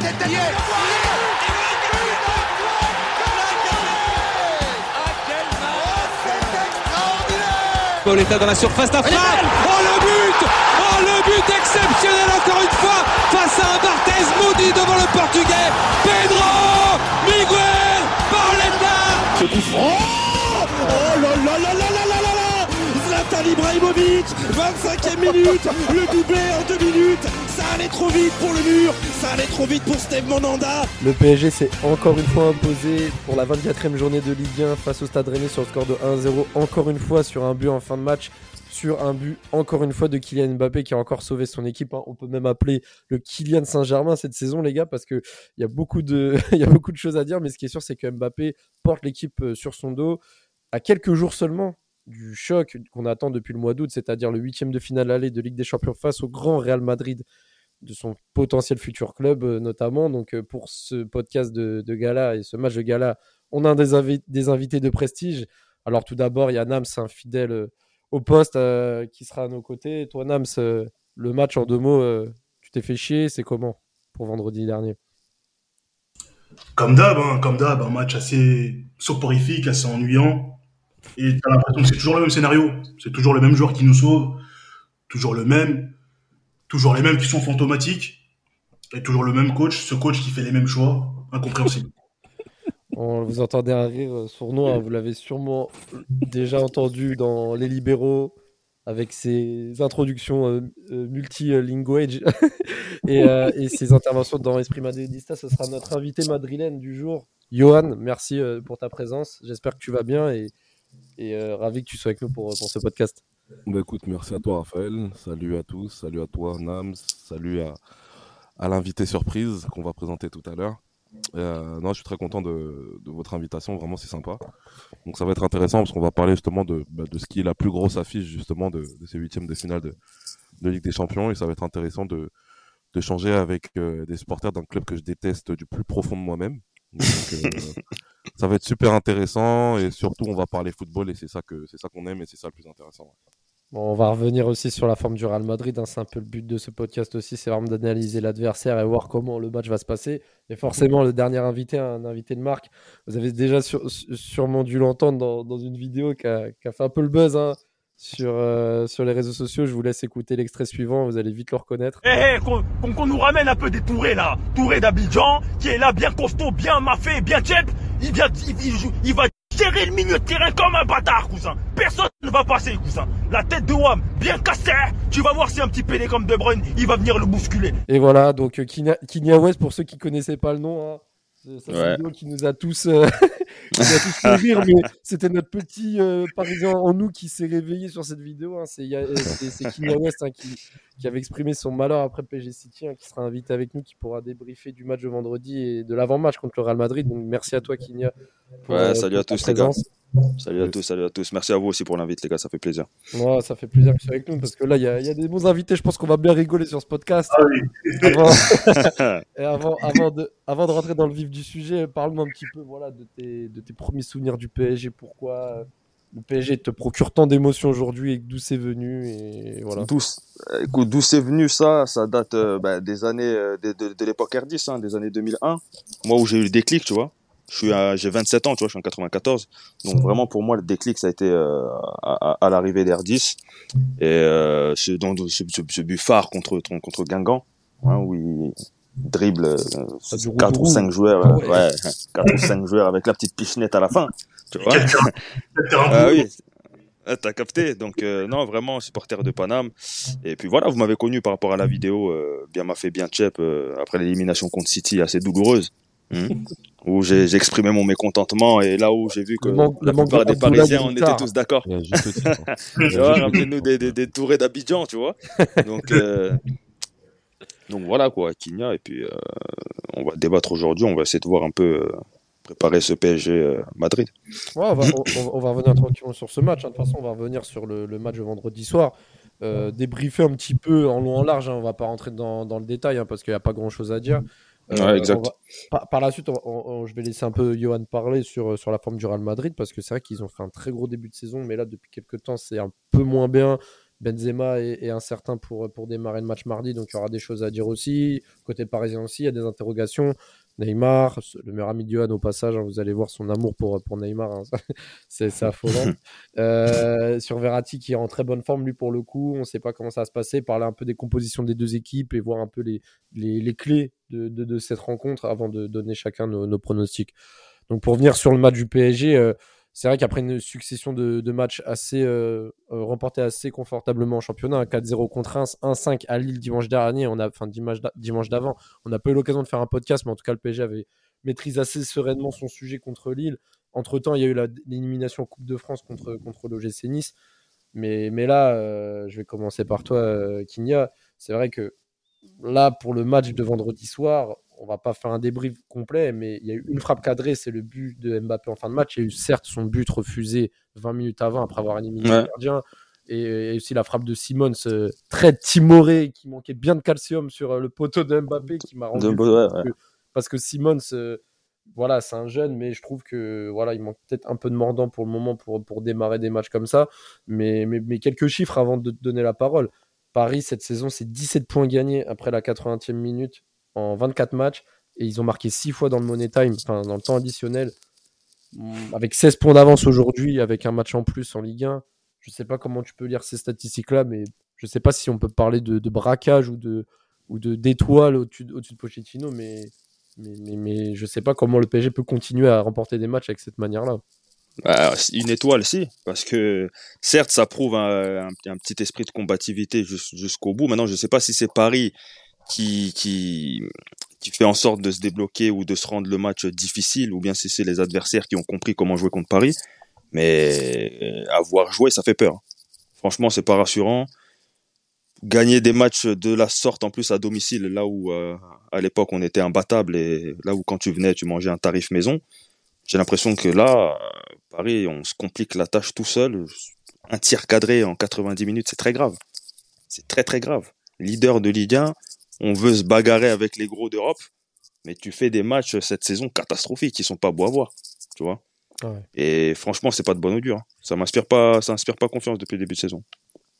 tête Pauletta dans la surface d'affaire. Oh le but. Oh le but exceptionnel encore une fois face à un Barthez maudit devant le portugais. Pedro Miguel Pauletta Ce coup franc. Oh là là. Zlatan Ibrahimovic 25e minute Le doublé en deux minutes Ça allait trop vite pour le mur Ça allait trop vite pour Steve Monanda Le PSG s'est encore une fois imposé pour la 24e journée de Ligue 1 face au Stade Rennais sur le score de 1-0. Encore une fois sur un but en fin de match sur un but, encore une fois, de Kylian Mbappé qui a encore sauvé son équipe. hein. On peut même appeler le Kylian Saint-Germain cette saison, les gars, parce qu'il y, a beaucoup de- il y a beaucoup de choses à dire. Mais ce qui est sûr, c'est que Mbappé porte l'équipe euh, sur son dos à quelques jours seulement du choc qu'on attend depuis le mois d'août, c'est-à-dire le huitième de finale aller de Ligue des Champions face au grand Real Madrid de son potentiel futur club euh, notamment. Donc euh, pour ce podcast de, gala et ce match de gala, on a des, des invités de prestige. Alors tout d'abord, il y a Nams, un fidèle euh, au poste qui sera à nos côtés. Toi Nams, le match en deux mots, tu t'es fait chier, c'est comment pour vendredi dernier? Comme d'hab, hein, comme d'hab, un match assez soporifique, assez ennuyant. Et t'as l'impression que c'est toujours le même scénario. C'est toujours le même joueur qui nous sauve. Toujours le même. Toujours les mêmes qui sont fantomatiques. Et toujours le même coach. Ce coach qui fait les mêmes choix. Incompréhensible. On vous entendez un rire euh, sournois, hein, vous l'avez sûrement déjà entendu dans Les Libéraux avec ses introductions euh, euh, multilinguage et, euh, et ses interventions dans Esprit Madridista. Ce sera notre invité madrilène du jour. Johan, merci euh, pour ta présence. J'espère que tu vas bien et, et euh, ravi que tu sois avec nous pour, pour ce podcast. Bah écoute, merci à toi Raphaël, salut à tous, salut à toi Nams, salut à, à l'invité surprise qu'on va présenter tout à l'heure. Euh, non, je suis très content de, de votre invitation, vraiment c'est sympa. Donc ça va être intéressant parce qu'on va parler justement de, bah, de ce qui est la plus grosse affiche justement de, de ces huitièmes de finale de, Ligue des Champions et ça va être intéressant de d'échanger avec euh, des supporters d'un club que je déteste du plus profond de moi-même. Donc, euh, ça va être super intéressant et surtout on va parler football et c'est ça que c'est ça qu'on aime et c'est ça le plus intéressant. Bon, on va revenir aussi sur la forme du Real Madrid. hein, c'est un peu le but de ce podcast aussi. C'est vraiment d'analyser l'adversaire et voir comment le match va se passer. Et forcément, le dernier invité, un invité de marque, vous avez déjà sûrement dû l'entendre dans, une vidéo qui a, qui a fait un peu le buzz hein, sur, euh, sur les réseaux sociaux. Je vous laisse écouter l'extrait suivant. Vous allez vite le reconnaître. Eh, eh, qu'on qu'on- qu'on nous ramène un peu des Tourés là. Touré d'Abidjan, qui est là bien costaud, bien maffé, bien tchèp. Il, vient, il, il joue- il va serrer le milieu de terrain comme un bâtard, cousin. Personne ne va passer, cousin. La tête de Wam, bien cassée. Tu vas voir si un petit pédé comme De Bruyne, il va venir le bousculer. Et voilà, donc euh, Kinya, Kinya West, pour ceux qui connaissaient pas le nom, hein, c'est c'est Ouais. qui nous a tous, euh, qui a tous fait rire, mais c'était notre petit euh, parisien en nous qui s'est réveillé sur cette vidéo. hein. C'est euh, c'est- Kinya West hein, qui, qui avait exprimé son malheur après PSG City, hein, qui sera invité avec nous, qui pourra débriefer du match de vendredi et de l'avant-match contre le Real Madrid. Donc merci à toi, Kinya. Pour, Ouais, euh, salut pour à tous, les gars. Salut à tous, salut à tous. Merci à vous aussi pour l'invite, les gars, ça fait plaisir. Ouais, ça fait plaisir que tu sois avec nous parce que là, il y, a- il y a des bons invités. Je pense qu'on va bien rigoler sur ce podcast. Ah oui. Avant, et avant, avant, de, avant de rentrer dans le vif du sujet, parle-moi un petit peu voilà, de, tes, de tes premiers souvenirs du PSG. Pourquoi euh, le PSG te procure tant d'émotions aujourd'hui et d'où c'est venu et voilà. D'où, euh, écoute, d'où c'est venu ça Ça date euh, bah, des années, euh, de, de, de l'époque R10, hein, des années 2001. Moi, où j'ai eu le déclic, tu vois. Je suis, à- j'ai 27 ans, tu vois, je suis en 94. Donc vraiment, pour moi, le déclic, ça a été euh, à, à- à l'arrivée d'R10 et euh, ce, dans, ce, ce, ce but phare contre contre Guingamp, hein, où il dribble euh, Ah, du 4 ou roux-roux. 5 joueurs, euh, ouais. ouais, 4 ou 5 joueurs avec la petite pichenette à la fin, tu vois. Ah oui, Ah, t'as capté. Donc euh, non, vraiment supporter de Paname. Et puis voilà, vous m'avez connu par rapport à la vidéo euh, bien m'a fait bien chep euh, après l'élimination contre City assez douloureuse. Hein, où j'ai exprimé mon mécontentement et là où j'ai vu que Le manque- la plupart des Parisiens on était tous d'accord. Ramenez-nous des, des, des tourés d'Abidjan, tu vois. Donc, euh, donc voilà quoi, Kinya. Et puis euh, on va débattre aujourd'hui, on va essayer de voir un peu euh, préparer ce PSG euh, Madrid. Ouais, on, va, on- on va revenir tranquillement sur ce match. hein. De toute façon, on va revenir sur le, le match de vendredi soir. Euh, débriefer un petit peu en long en large. hein. On va pas rentrer dans, dans le détail hein, parce qu'il n'y a pas grand chose à dire. Ouais, exact. va- par, par la suite, on- on- je vais laisser un peu Johan parler sur, sur la forme du Real Madrid parce que c'est vrai qu'ils ont fait un très gros début de saison, mais là, depuis quelques temps, c'est un peu moins bien. Benzema est, est incertain pour, pour démarrer le match mardi, donc il y aura des choses à dire aussi. Côté parisien aussi, il y a des interrogations. Neymar, le meilleur ami de Johan au passage, hein, vous allez voir son amour pour, pour Neymar, hein, c'est c'est affolant. Euh, sur Verratti qui est en très bonne forme, lui pour le coup, on ne sait pas comment ça va se passer, parler un peu des compositions des deux équipes et voir un peu les, les, les clés de, de, de cette rencontre avant de donner chacun nos, nos pronostics. Donc pour venir sur le match du PSG, euh, c'est vrai qu'après une succession de, matchs assez euh, euh, remportés assez confortablement en championnat, un 4-0 contre Reims, 1-5 à Lille dimanche dernier, enfin dimanche, d'a- dimanche d'avant, on n'a pas eu l'occasion de faire un podcast, mais en tout cas le PSG avait maîtrisé assez sereinement son sujet contre Lille. Entre temps, il y a eu l'élimination en Coupe de France contre contre l'OGC Nice. Mais, là, euh, je vais commencer par toi, Kinya. C'est vrai que là, pour le match de vendredi soir, on va pas faire un débrief complet, mais il y a eu une frappe cadrée, c'est le but de Mbappé en fin de match. Il y a eu certes son but refusé 20 minutes avant, après avoir éliminé Ouais. le gardien. Et, et aussi la frappe de Simons, très timoré, qui manquait bien de calcium sur euh, le poteau de Mbappé, qui m'a rendu De- ouais, parce, que, parce que Simons, euh, voilà, c'est un jeune, mais je trouve que voilà, il manque peut-être un peu de mordant pour le moment pour, pour démarrer des matchs comme ça. Mais, mais, mais quelques chiffres avant de te donner la parole. Paris, cette saison, c'est 17 points gagnés après la 80e minute en 24 matchs. Et ils ont marqué 6 fois dans le Money Time, enfin dans le temps additionnel. Mm, Avec 16 points d'avance aujourd'hui, avec un match en plus en Ligue 1. Je sais pas comment tu peux lire ces statistiques-là, mais je sais pas si on peut parler de, de braquage ou de ou de d'étoiles au-dessus de, au-dessus de Pochettino, mais, mais, mais, mais je sais pas comment le PSG peut continuer à remporter des matchs avec cette manière-là. Bah, une étoile, si, parce que certes, ça prouve un, un- un petit esprit de combativité jus- jusqu'au bout. Maintenant, je ne sais pas si c'est Paris qui, qui, qui fait en sorte de se débloquer ou de se rendre le match difficile, ou bien si c'est les adversaires qui ont compris comment jouer contre Paris. Mais euh, avoir joué, ça fait peur. Franchement, c'est pas rassurant. Gagner des matchs de la sorte, en plus à domicile, là où euh, à l'époque on était imbattable et là où quand tu venais, tu mangeais un tarif maison. J'ai l'impression que là, Paris, on se complique la tâche tout seul. Un tir cadré en 90 minutes, c'est très grave. C'est très très grave. Leader de Ligue 1, on veut se bagarrer avec les gros d'Europe, mais tu fais des matchs cette saison catastrophiques qui sont pas beaux à voir, tu vois. Ouais. Et franchement, c'est pas de bon augure. hein. Ça m'inspire pas, ça inspire pas confiance depuis le début de saison.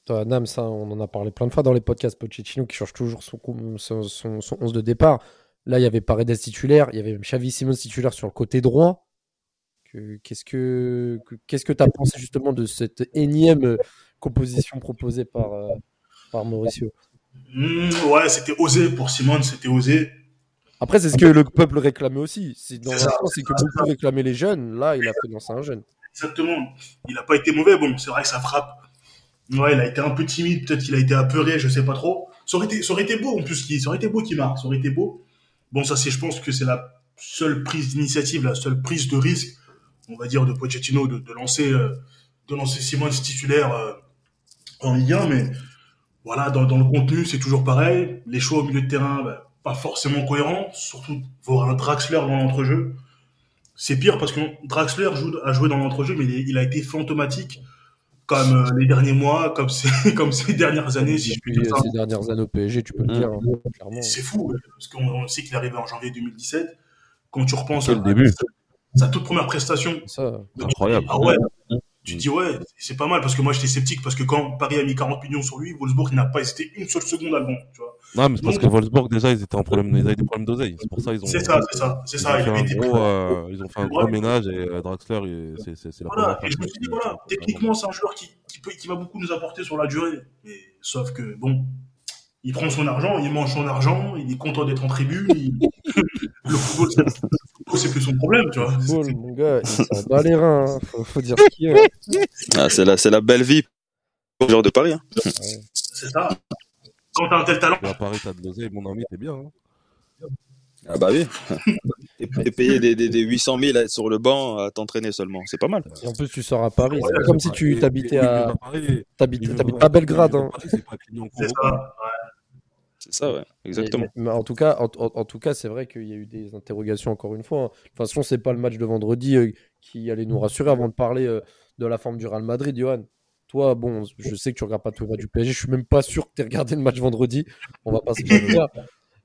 Toi, Nam, ça, on en a parlé plein de fois dans les podcasts. Pochettino qui change toujours son, son, son, son 11 de départ. Là, il y avait Paredes titulaire, il y avait même Xavi Simons titulaire sur le côté droit. Que- Qu'est-ce que que- qu'est-ce que tu as pensé justement de cette énième euh, composition proposée par, euh, par Mauricio? Hmm, ouais, c'était osé pour Simone, c'était osé. Après, c'est ce que le peuple réclamait aussi. C'est dans C'est ça, que beaucoup réclamaient les jeunes. Là, il a fait danser un jeune. Exactement. Il n'a pas été mauvais. Bon, c'est vrai que ça frappe. Ouais, il a été un peu timide. Peut-être qu'il a été apeuré, je sais pas trop. Ça aurait été, ça aurait été beau en plus. qu'il- Ça aurait été beau qu'il marque. Ça aurait été beau. Bon, ça, c'est, je pense que c'est la seule prise d'initiative, la seule prise de risque, on va dire, de Pochettino de, de lancer, euh, de lancer Simons titulaire euh, en Ligue 1. Mais voilà, dans, dans le contenu, c'est toujours pareil. Les choix au milieu de terrain, bah, pas forcément cohérents. Surtout voir un Draxler dans l'entrejeu. C'est pire parce que Draxler joue, a joué dans l'entrejeu, mais il, a été fantomatique comme euh, les derniers mois, comme ces, comme ces dernières années, si je puis dire ces dernières années au PSG, tu peux le dire, hein, clairement. C'est fou, parce qu'on on sait qu'il est arrivé en janvier 2017. Quand tu repenses à, début. sa, sa toute première prestation, Ça, Incroyable. ah ouais, tu te dis ouais, c'est pas mal, parce que moi j'étais sceptique, parce que quand Paris a mis 40 millions sur lui, Wolfsburg n'a pas hésité une seule seconde à le vendre, tu vois. Non, mais c'est parce que Wolfsburg, déjà, ils étaient en problème, ils avaient des problèmes d'oseille. C'est pour ça ils ont. C'est ça, c'est ça, c'est ils ça. ont Il fait avait un gros, euh, ils ont fait un gros ménage et euh, Draxler, c'est c'est- c'est la Voilà, et je me suis dit, voilà, techniquement, c'est un joueur qui, qui, peut, qui va beaucoup nous apporter sur la durée. Mais, sauf que, bon, il prend son argent, il mange son argent, il est content d'être en tribune. il- le football, c'est- plus son problème, tu vois. football, mon gars, il les reins. hein. Faut, faut dire ce qu'il y a. Ah, c'est la, c'est la belle vie pour le joueur de Paris. hein. C'est ça. Quand t'as un tel talent, à Paris, t'as de l'oseille, mon ami, t'es bien. hein. Ah bah oui. et, et payer des, des, des 800 000 à être sur le banc à t'entraîner seulement, c'est pas mal. Et en plus, tu sors à Paris. Ouais, C'est comme si tu t'habitais à, Paris, t'habites pas- à Belgrade. Hein. C'est pas Clignancourt c'est ça. Ouais, exactement. Mais, mais en tout cas, en, en- en tout cas, c'est vrai qu'il y a eu des interrogations encore une fois. hein. De toute façon, c'est pas le match de vendredi euh, qui allait nous rassurer avant de parler euh, de la forme du Real Madrid, Johan. Toi, bon, je sais que tu regardes pas tout le match du PSG. Je suis même pas sûr que tu aies regardé le match vendredi. On va pas se mentir.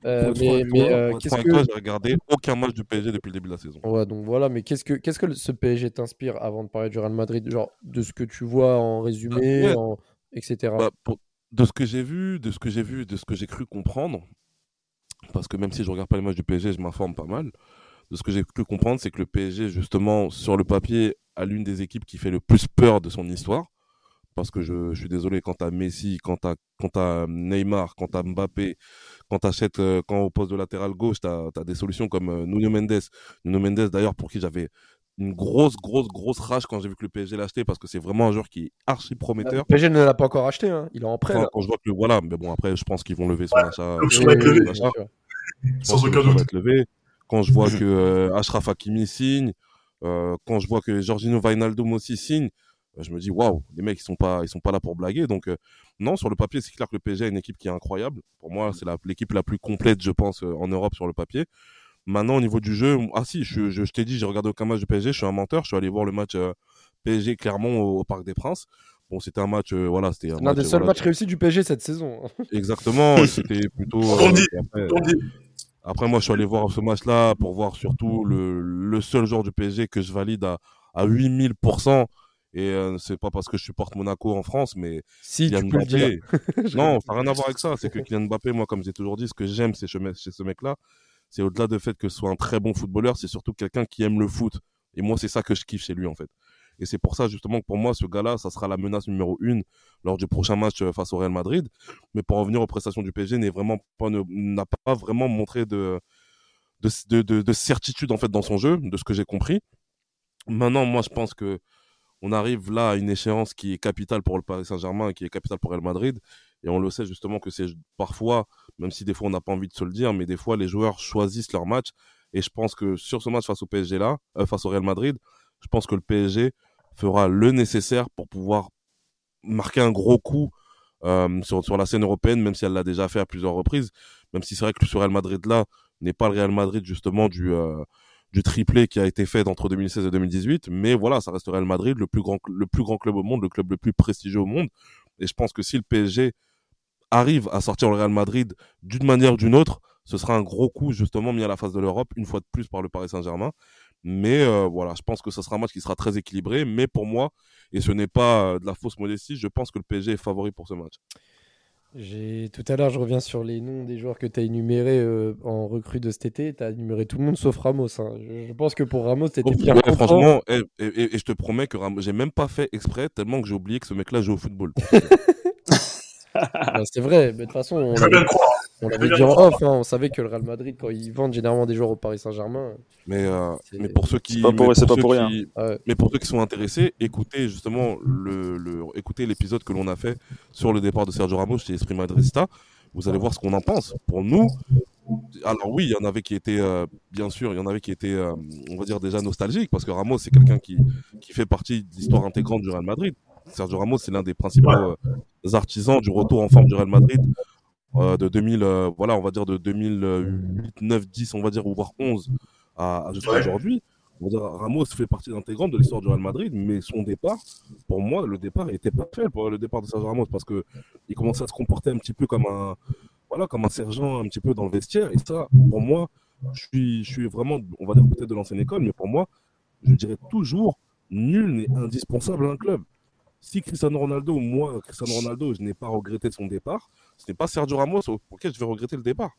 Euh, mais mais toi, euh, qu'est-ce que j'ai regardé aucun match du PSG depuis le début de la saison. Ouais, donc voilà, mais qu'est-ce que, qu'est-ce que ce PSG t'inspire avant de parler du Real Madrid? Genre, de ce que tu vois en résumé Ouais. en- etc. Bah, pour- de ce que j'ai vu, de ce que j'ai vu, de ce que j'ai cru comprendre, parce que même si je regarde pas les matchs du PSG, je m'informe pas mal. De ce que j'ai cru comprendre, c'est que le PSG, justement, sur le papier, a l'une des équipes qui fait le plus peur de son histoire. Parce que je, suis désolé, quand t'as Messi, quand t'as, quand t'as Neymar, quand t'as Mbappé, quand t'achètes, euh, quand au poste de latéral gauche, t'as, t'as des solutions comme euh, Nuno Mendes. Nuno Mendes, d'ailleurs, pour qui j'avais une grosse, grosse, grosse rage quand j'ai vu que le PSG l'achetait, parce que c'est vraiment un joueur qui est archi Le prometteur. PSG ne l'a pas encore acheté, hein. il est en prêt. Enfin, là. quand je vois que le- voilà, mais bon après je pense qu'ils vont lever son achat. être son levée. achat. Sans aucun doute. Quand je vois que euh, Ashraf Hakimi signe, euh, quand je vois que Jorginho Wijnaldum aussi signe, euh, je me dis waouh, les mecs ils sont pas ils sont pas là pour blaguer. Donc euh, non, sur le papier c'est clair que le PSG a une équipe qui est incroyable. Pour moi c'est la- l'équipe la plus complète je pense euh, en Europe sur le papier. Maintenant au niveau du jeu, ah si je, je, je t'ai dit j'ai regardé aucun match du PSG, je suis un menteur, je suis allé voir le match euh, PSG Clermont au, au Parc des Princes. Bon, c'était un match, euh, voilà, c'était un L'un des euh, seuls voilà, matchs réussis du PSG cette saison. hein. Exactement, c'était plutôt. On euh, dit, après, On dit, après, moi, je suis allé voir ce match-là pour voir surtout le, le seul joueur du PSG que je valide à, à 8000%. Et euh, c'est pas parce que je supporte Monaco en France, mais Si, Kylian tu peux le dire. Mbappé. non, ça n'a rien à voir avec ça. C'est que Kylian Mbappé, moi, comme j'ai toujours dit, ce que j'aime c'est chez chez ce mec-là, c'est au-delà du fait que ce soit un très bon footballeur, c'est surtout quelqu'un qui aime le foot. Et moi, c'est ça que je kiffe chez lui, en fait. Et c'est pour ça, justement, que pour moi, ce gars-là, ça sera la menace numéro une lors du prochain match euh, face au Real Madrid. Mais pour revenir aux prestations du PSG, vraiment pas, n'a pas vraiment montré de, de- de certitude, en fait, dans son jeu, de ce que j'ai compris. Maintenant, moi, je pense que on arrive là à une échéance qui est capitale pour le Paris Saint-Germain, qui est capitale pour Real Madrid. Et on le sait justement que c'est parfois, même si des fois on n'a pas envie de se le dire, mais des fois les joueurs choisissent leur match. Et je pense que sur ce match face au PSG là, euh, face au Real Madrid, je pense que le PSG fera le nécessaire pour pouvoir marquer un gros coup euh, sur, sur la scène européenne, même si elle l'a déjà fait à plusieurs reprises. Même si c'est vrai que ce Real Madrid là n'est pas le Real Madrid justement du, euh, du triplé qui a été fait entre 2016 et 2018. Mais voilà, ça reste Real Madrid, le plus grand, le plus grand club au monde, le club le plus prestigieux au monde. Et je pense que si le PSG arrive à sortir le Real Madrid d'une manière ou d'une autre, ce sera un gros coup justement mis à la face de l'Europe, une fois de plus par le Paris Saint-Germain. Mais euh, voilà, je pense que ce sera un match qui sera très équilibré. Mais pour moi, et ce n'est pas euh, de la fausse modestie, je pense que le PSG est favori pour ce match. Tout à l'heure, je reviens sur les noms des joueurs que tu as énumérés euh, en recrue de cet été. Tu as énuméré tout le monde sauf Ramos. hein. Je, je pense que pour Ramos, tu étais Oh, bien ouais, franchement, et, et- et- et je te promets que Ram- j'ai même pas fait exprès tellement que j'ai oublié que ce mec-là joue au football. Bah, c'est vrai. mais De toute façon, on l'avait dit bien en off. hein. On savait que le Real Madrid, quand ils vendent généralement des joueurs au Paris Saint-Germain, Mais, euh, mais pour ceux qui, C'est pas pour- mais pas pour rien. qui- ouais. Mais pour ceux qui sont intéressés, écoutez justement le, le écoutez l'épisode que l'on a fait sur le départ de Sergio Ramos chez Esprit Madrista. Vous allez voir ce qu'on en pense. Pour nous, alors oui, il y en avait qui étaient, euh, bien sûr, il y en avait qui étaient, euh, on va dire déjà nostalgiques parce que Ramos c'est quelqu'un qui qui fait partie de l'histoire intégrante du Real Madrid. Sergio Ramos c'est l'un des principaux euh, artisans du retour en forme du Real Madrid euh, de 2000, euh, voilà, on va dire de 2008, 9, 10, on va dire, ou voire 11 à, à jusqu'à Ouais. aujourd'hui. Ramos fait partie intégrante de l'histoire du Real Madrid, mais son départ, pour moi, le départ était pas fait pour le départ de Sergio Ramos parce que il commençait à se comporter un petit peu comme un, voilà, comme un sergent un petit peu dans le vestiaire. Et ça, pour moi, je suis, je suis vraiment, on va dire peut-être de l'ancienne école, mais pour moi, je dirais toujours, nul n'est indispensable à un club. Si Cristiano Ronaldo, moi, Cristiano Ronaldo, je n'ai pas regretté de son départ, ce n'est pas Sergio Ramos auquel je vais regretter le départ.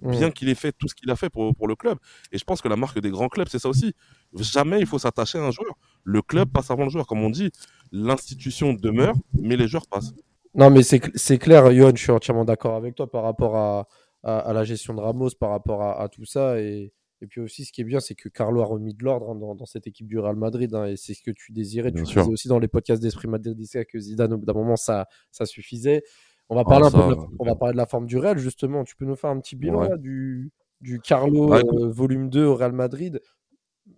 Bien qu'il ait fait tout ce qu'il a fait pour, pour le club. Et je pense que la marque des grands clubs, c'est ça aussi. Jamais il faut s'attacher à un joueur. Le club passe avant le joueur. Comme on dit, l'institution demeure, mais les joueurs passent. Non, mais c'est cl- c'est clair, Johan, je suis entièrement d'accord avec toi par rapport à, à, à la gestion de Ramos, par rapport à, à tout ça. Et, et puis aussi, ce qui est bien, c'est que Carlo a remis de l'ordre hein, dans, dans cette équipe du Real Madrid. hein, et c'est ce que tu désirais. Bien tu sûr. disais aussi dans les podcasts d'Esprit Madridista que Zidane, au bout d'un moment, ça, ça suffisait. On va, parler Ah, un peu ça, de la, on va parler de la forme du Real, justement. Tu peux nous faire un petit bilan Ouais. là, du, du Carlo Bah, écoute- euh, volume 2 au Real Madrid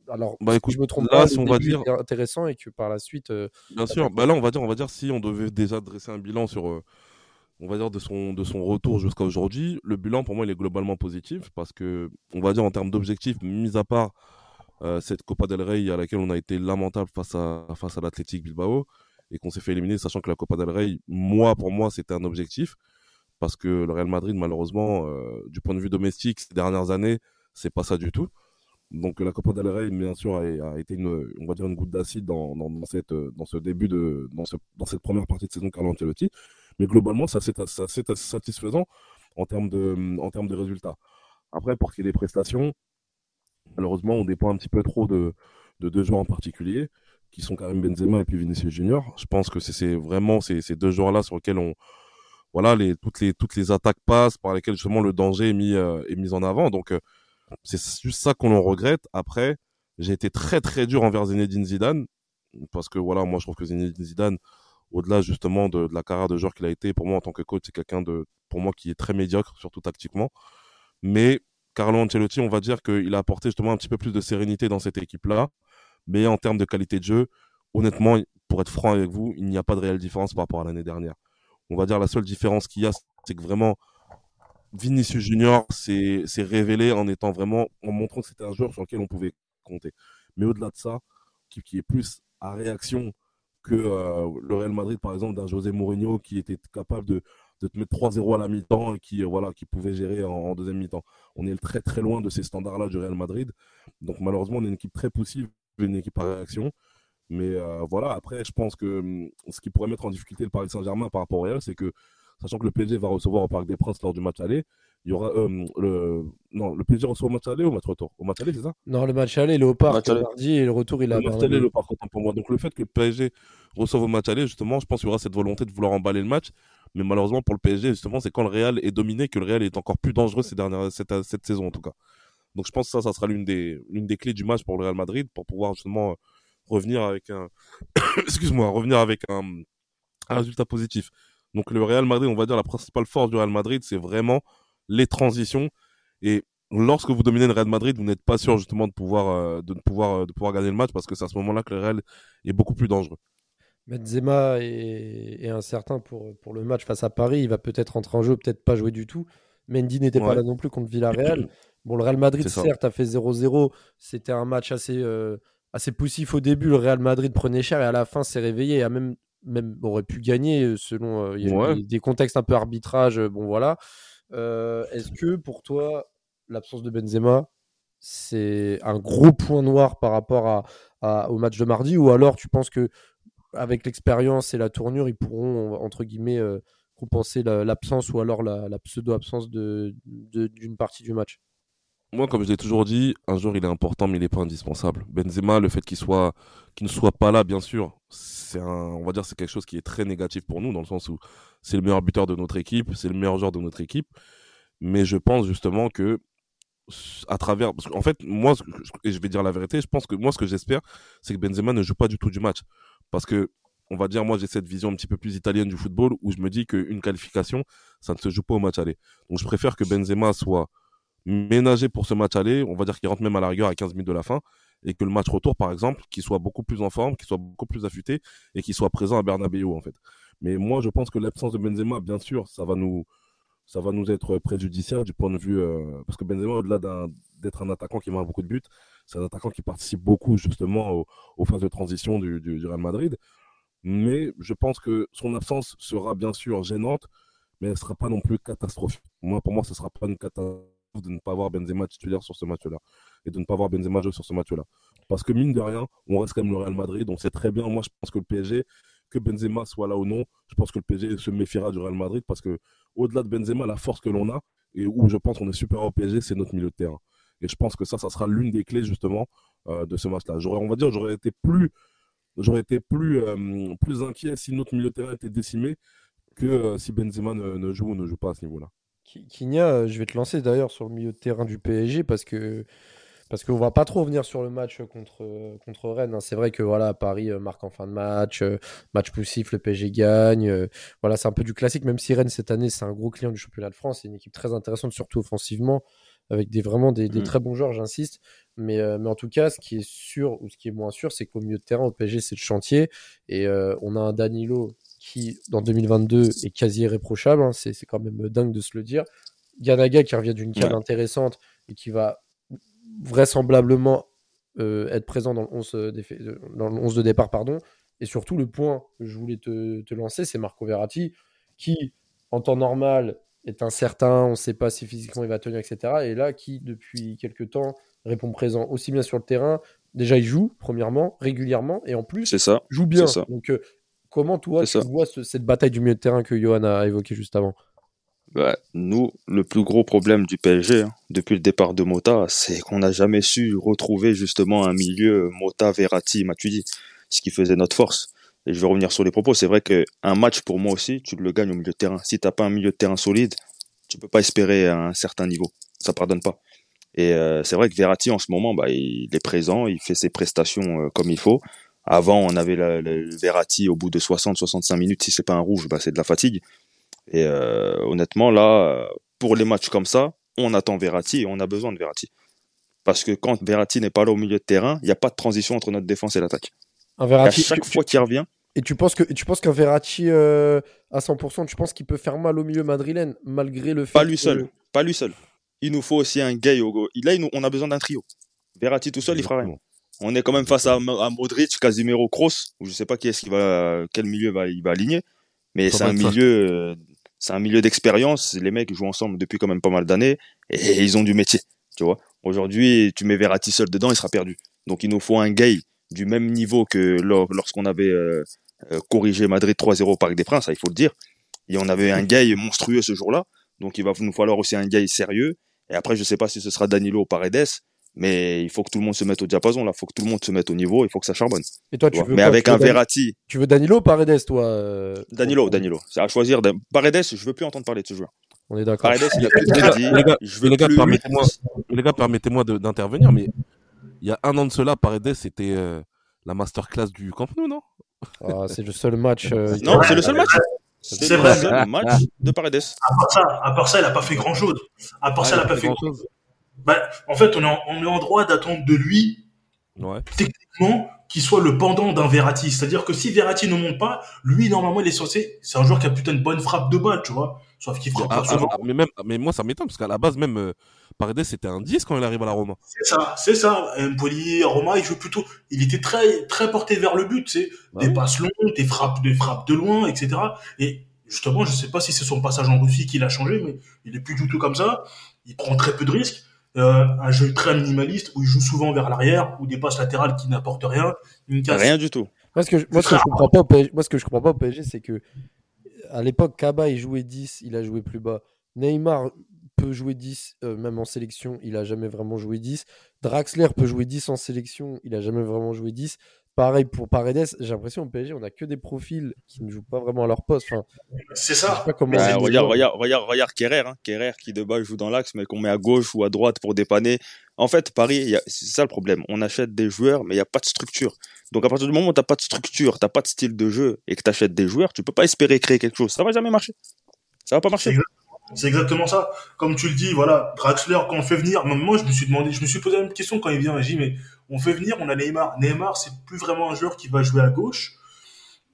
Alors, Bah, si écoute, je me trompe là, pas, si on va dire- intéressant et que par la suite, euh, Bien sûr. Bah là, on va dire, on va dire si on devait déjà dresser un bilan sur, euh, on va dire de son de son retour jusqu'à aujourd'hui, le bilan pour moi il est globalement positif parce que on va dire en termes d'objectifs, mis à part euh, cette Copa del Rey à laquelle on a été lamentable face à face à l'Athletic Bilbao et qu'on s'est fait éliminer, sachant que la Copa del Rey, moi pour moi c'était un objectif parce que le Real Madrid malheureusement euh, du point de vue domestique ces dernières années c'est pas ça du tout. Donc la Copa del bien sûr, a, été une, on va dire une goutte d'acide dans, cette, dans ce début de, dans, dans cette première partie de saison Carlo Ancelotti. Mais globalement, ça c'est assez satisfaisant en termes de, en termes de résultats. Après, pour ce qui est des prestations, malheureusement, on dépend un petit peu trop de, de deux joueurs en particulier, qui sont Karim Benzema et puis Vinicius Junior. Je pense que c'est vraiment ces, ces deux joueurs-là sur lesquels on, voilà, les, toutes les, toutes les attaques passent, par lesquelles justement le danger est mis, euh, est en avant. Donc, euh, c'est juste ça qu'on en regrette. Après, j'ai été très très dur envers Zinedine Zidane parce que voilà, moi je trouve que Zinedine Zidane, au-delà justement de, la carrière de joueur qu'il a été, pour moi en tant que coach, c'est quelqu'un de, pour moi qui est très médiocre, surtout tactiquement. Mais Carlo Ancelotti, on va dire qu'il a apporté justement un petit peu plus de sérénité dans cette équipe-là. Mais en termes de qualité de jeu, honnêtement, pour être franc avec vous, il n'y a pas de réelle différence par rapport à l'année dernière. On va dire la seule différence qu'il y a, c'est que vraiment Vinicius Junior s'est révélé en étant vraiment, en montrant que c'était un joueur sur lequel on pouvait compter. Mais au-delà de ça, qui, qui, est plus à réaction que euh, le Real Madrid, par exemple, d'un José Mourinho qui était capable de, te mettre 3-0 à la mi-temps et qui, euh, voilà, qui pouvait gérer en, deuxième mi-temps. On est très très loin de ces standards-là du Real Madrid. Donc malheureusement, on est une équipe très poussive, une équipe à réaction. Mais euh, voilà, après, je pense que hum, ce qui pourrait mettre en difficulté le Paris Saint-Germain par rapport au Real, c'est que sachant que le PSG va recevoir au Parc des Princes lors du match aller. Il y aura euh, le non le PSG reçoit au match aller ou au match retour? Au match aller, c'est ça? Non, le match aller, il est au Parc mardi et le retour il a. Le match aller, le Parc pour moi. Donc le fait que le PSG reçoive au match aller, justement, je pense qu'il y aura cette volonté de vouloir emballer le match. Mais malheureusement pour le PSG, justement, c'est quand le Real est dominé que le Real est encore plus dangereux ces dernières, cette, cette saison en tout cas. Donc je pense que ça, ça sera l'une des, l'une des clés du match pour le Real Madrid pour pouvoir justement revenir avec un, excuse-moi, revenir avec un, un résultat positif. Donc le Real Madrid, on va dire la principale force du Real Madrid, c'est vraiment les transitions. Et lorsque vous dominez le Real Madrid, vous n'êtes pas sûr justement de pouvoir, euh, de, pouvoir, euh, de pouvoir gagner le match parce que c'est à ce moment-là que le Real est beaucoup plus dangereux. Benzema est, incertain pour, pour le match face à Paris. Il va peut-être entrer en jeu, peut-être pas jouer du tout. Mendy n'était pas là non plus contre Villarreal. Bon, le Real Madrid, certes, a fait 0-0. C'était un match assez, euh, assez poussif au début. Le Real Madrid prenait cher et à la fin s'est réveillé et a même même aurait pu gagner selon euh, il y a des contextes un peu arbitrage. Bon voilà. Est-ce que pour toi l'absence de Benzema c'est un gros point noir par rapport à, au match de mardi? Ou alors tu penses que avec l'expérience et la tournure ils pourront entre guillemets compenser l'absence ou alors la, pseudo absence de d'une partie du match? Moi, comme je l'ai toujours dit, un jour il est important, mais il n'est pas indispensable. Benzema, le fait qu'il ne soit pas là, bien sûr, c'est on va dire, c'est quelque chose qui est très négatif pour nous, dans le sens où c'est le meilleur buteur de notre équipe, c'est le meilleur joueur de notre équipe. Mais je pense justement que, à travers, parce qu'en fait, moi, et je vais dire la vérité, je pense que moi, ce que j'espère, c'est que Benzema ne joue pas du tout du match, parce que on va dire, moi, j'ai cette vision un petit peu plus italienne du football où je me dis qu'une qualification, ça ne se joue pas au match aller. Donc, je préfère que Benzema soit ménagé pour ce match aller, on va dire qu'il rentre même à la rigueur à 15 minutes de la fin, et que le match retour, par exemple, qu'il soit beaucoup plus en forme, qu'il soit beaucoup plus affûté, et qu'il soit présent à Bernabeu, en fait. Mais moi, je pense que l'absence de Benzema, bien sûr, ça va nous, ça va nous être préjudiciable du point de vue, euh, parce que Benzema, au-delà d'être un attaquant qui marque beaucoup de buts, c'est un attaquant qui participe beaucoup, justement, aux, phases de transition du, du, Real Madrid. Mais je pense que son absence sera bien sûr gênante, mais elle ne sera pas non plus catastrophique. Moi, pour moi, ce ne sera pas une catastrophe de ne pas avoir Benzema titulaire sur ce match-là et de ne pas avoir Benzema jouer sur ce match-là. Parce que mine de rien, on reste quand même le Real Madrid, donc c'est très bien. Moi, je pense que le PSG, que Benzema soit là ou non, je pense que le PSG se méfiera du Real Madrid parce que au-delà de Benzema, la force que l'on a et où je pense qu'on est super au PSG, c'est notre milieu de terrain. Et je pense que ça, ça sera l'une des clés justement euh, de ce match-là. J'aurais, on va dire, j'aurais été plus, j'aurais été plus, euh, plus inquiet si notre milieu de terrain était décimé que euh, si Benzema ne joue ou ne joue pas à ce niveau-là. Kinya, euh, je vais te lancer d'ailleurs sur le milieu de terrain du PSG parce que parce qu'on va pas trop revenir sur le match contre, contre Rennes. Hein. C'est vrai que voilà, Paris euh, marque en fin de match, euh, match poussif, le PSG gagne. voilà, c'est un peu du classique, même si Rennes cette année c'est un gros client du championnat de France. C'est une équipe très intéressante, surtout offensivement, avec des, vraiment des, mmh. très bons joueurs, j'insiste. Mais, mais en tout cas, ce qui est sûr ou ce qui est moins sûr, c'est qu'au milieu de terrain, au PSG, c'est le chantier. Et on a un Danilo qui, dans 2022, est quasi irréprochable. Hein, c'est, quand même dingue de se le dire. Ganaga qui revient d'une carte intéressante et qui va vraisemblablement euh, être présent dans le, 11 de, dans le 11 de départ. Pardon. Et surtout, le point que je voulais te, te lancer, c'est Marco Verratti qui, en temps normal, est incertain, on ne sait pas si physiquement il va tenir, etc. Et là, qui depuis quelques temps répond présent aussi bien sur le terrain. Déjà, il joue, premièrement, régulièrement, et en plus, C'est ça. joue bien. c'est ça. Donc, euh, comment toi, tu ça. vois ce- cette bataille du milieu de terrain que Johan a évoqué juste avant? Bah, nous, le plus gros problème du PSG, hein, depuis le départ de Mota, c'est qu'on n'a jamais su retrouver justement un milieu Mota, Verratti, Matuidi, ce qui faisait notre force. Et je vais revenir sur les propos. C'est vrai qu'un match, pour moi aussi, tu le gagnes au milieu de terrain. Si t'as pas un milieu de terrain solide, tu peux pas espérer un certain niveau. Ça pardonne pas. Et euh, c'est vrai que Verratti, en ce moment, bah, il est présent, il fait ses prestations euh, comme il faut. Avant, on avait le, le Verratti au bout de 60-65 minutes. Si c'est pas un rouge, bah, c'est de la fatigue. Et euh, honnêtement, là, pour les matchs comme ça, on attend Verratti et on a besoin de Verratti. Parce que quand Verratti n'est pas là au milieu de terrain, il n'y a pas de transition entre notre défense et l'attaque. Un Et À chaque tu- fois qu'il revient, Et tu penses que tu penses qu'un Verratti euh, à 100%, tu penses qu'il peut faire mal au milieu madrilène malgré le fait pas lui que- seul, pas lui seul. Il nous faut aussi un gay au go. Là, il nous- on a besoin d'un trio. Verratti tout seul, il fera rien. On est quand même face à, à Modric, Casimiro, Kroos, ou je sais pas qui est-ce qui va, quel milieu va, il va aligner, mais c'est un milieu, euh, c'est un milieu d'expérience. Les mecs jouent ensemble depuis quand même pas mal d'années et ils ont du métier, tu vois. Aujourd'hui, tu mets Verratti seul dedans, il sera perdu. Donc il nous faut un gay du même niveau que lors- lorsqu'on avait euh, euh, corrigé Madrid 3-0 au Parc des Princes, ça, il faut le dire. Et on avait un gay monstrueux ce jour-là. Donc il va nous falloir aussi un gars sérieux. Et après, je sais pas si ce sera Danilo ou Paredes, mais il faut que tout le monde se mette au diapason. Là, il faut que tout le monde se mette au niveau. Il faut que ça charbonne. Et toi, tu tu vois. veux Mais quoi avec Tu veux un Dan- Verratti, Tu veux Danilo ou Paredes, toi euh, Danilo, Danilo, c'est à choisir. Paredes, je veux plus entendre parler de ce joueur. On est d'accord. Paredes, il a plus de crédit. les gars, Je veux les gars, plus. permettez-moi, les gars, permettez-moi d'intervenir, mais il y a un an de cela, Paredes, c'était euh, la masterclass du Camp Nou, non? Ah, c'est le seul match. euh, Non, c'est le seul match. C'est C'est le seul match de Paredes. À part ça, à part ça, il a pas fait grand chose. À part Ah, ça, il il a pas fait grand grand-chose. chose. Bah, en fait, on est en, on est en droit d'attendre de lui, Ouais. techniquement, qu'il soit le pendant d'un Verratti. C'est-à-dire que si Verratti ne monte pas, lui, normalement, il est censé, c'est un joueur qui a putain de bonne frappe de balle, tu vois. Sauf qu'il frappe Ah, pas ah, souvent. ah, mais, même, mais moi, ça m'étonne, parce qu'à la base, même euh, Paredes, c'était un 10 quand il arrive à la Roma. C'est ça, c'est ça. Empoli, Roma, il joue plutôt, il était très, très porté vers le but, tu sais. Bah des oui. passes longues, des frappes, des frappes de loin, etc. Et justement, je sais pas si c'est son passage en Russie qui l'a changé, mais il est plus du tout comme ça. Il prend très peu de risques. Euh, un jeu très minimaliste où il joue souvent vers l'arrière, ou des passes latérales qui n'apportent rien. Une casse. Rien du tout. Moi, ce que je, moi, ce que je comprends pas au PSG, moi, ce que je comprends pas au PSG, c'est que à l'époque, Kaba, il jouait 10, il a joué plus bas. Neymar peut jouer 10, euh, même en sélection, il a jamais vraiment joué 10. Draxler peut jouer 10 en sélection, il a jamais vraiment joué 10. Pareil pour Paredes, j'ai l'impression au PSG, on a que des profils qui ne jouent pas vraiment à leur poste. Enfin, C'est ça. pas comment. Bah, regarde, regarde, regarde, regarde Kerrer, hein. Kerrer qui de base joue dans l'axe, mais qu'on met à gauche ou à droite pour dépanner. En fait, Paris, a- c'est ça le problème. On achète des joueurs, mais il n'y a pas de structure. Donc à partir du moment où tu n'as pas de structure, tu n'as pas de style de jeu et que tu achètes des joueurs, tu peux pas espérer créer quelque chose. Ça va jamais marcher. Ça va pas marcher. C'est exactement ça. Comme tu le dis, voilà, Draxler, quand on fait venir, moi, je me suis demandé, je me suis posé la même question quand il vient. J'ai dit, mais on fait venir, on a Neymar. Neymar, c'est plus vraiment un joueur qui va jouer à gauche.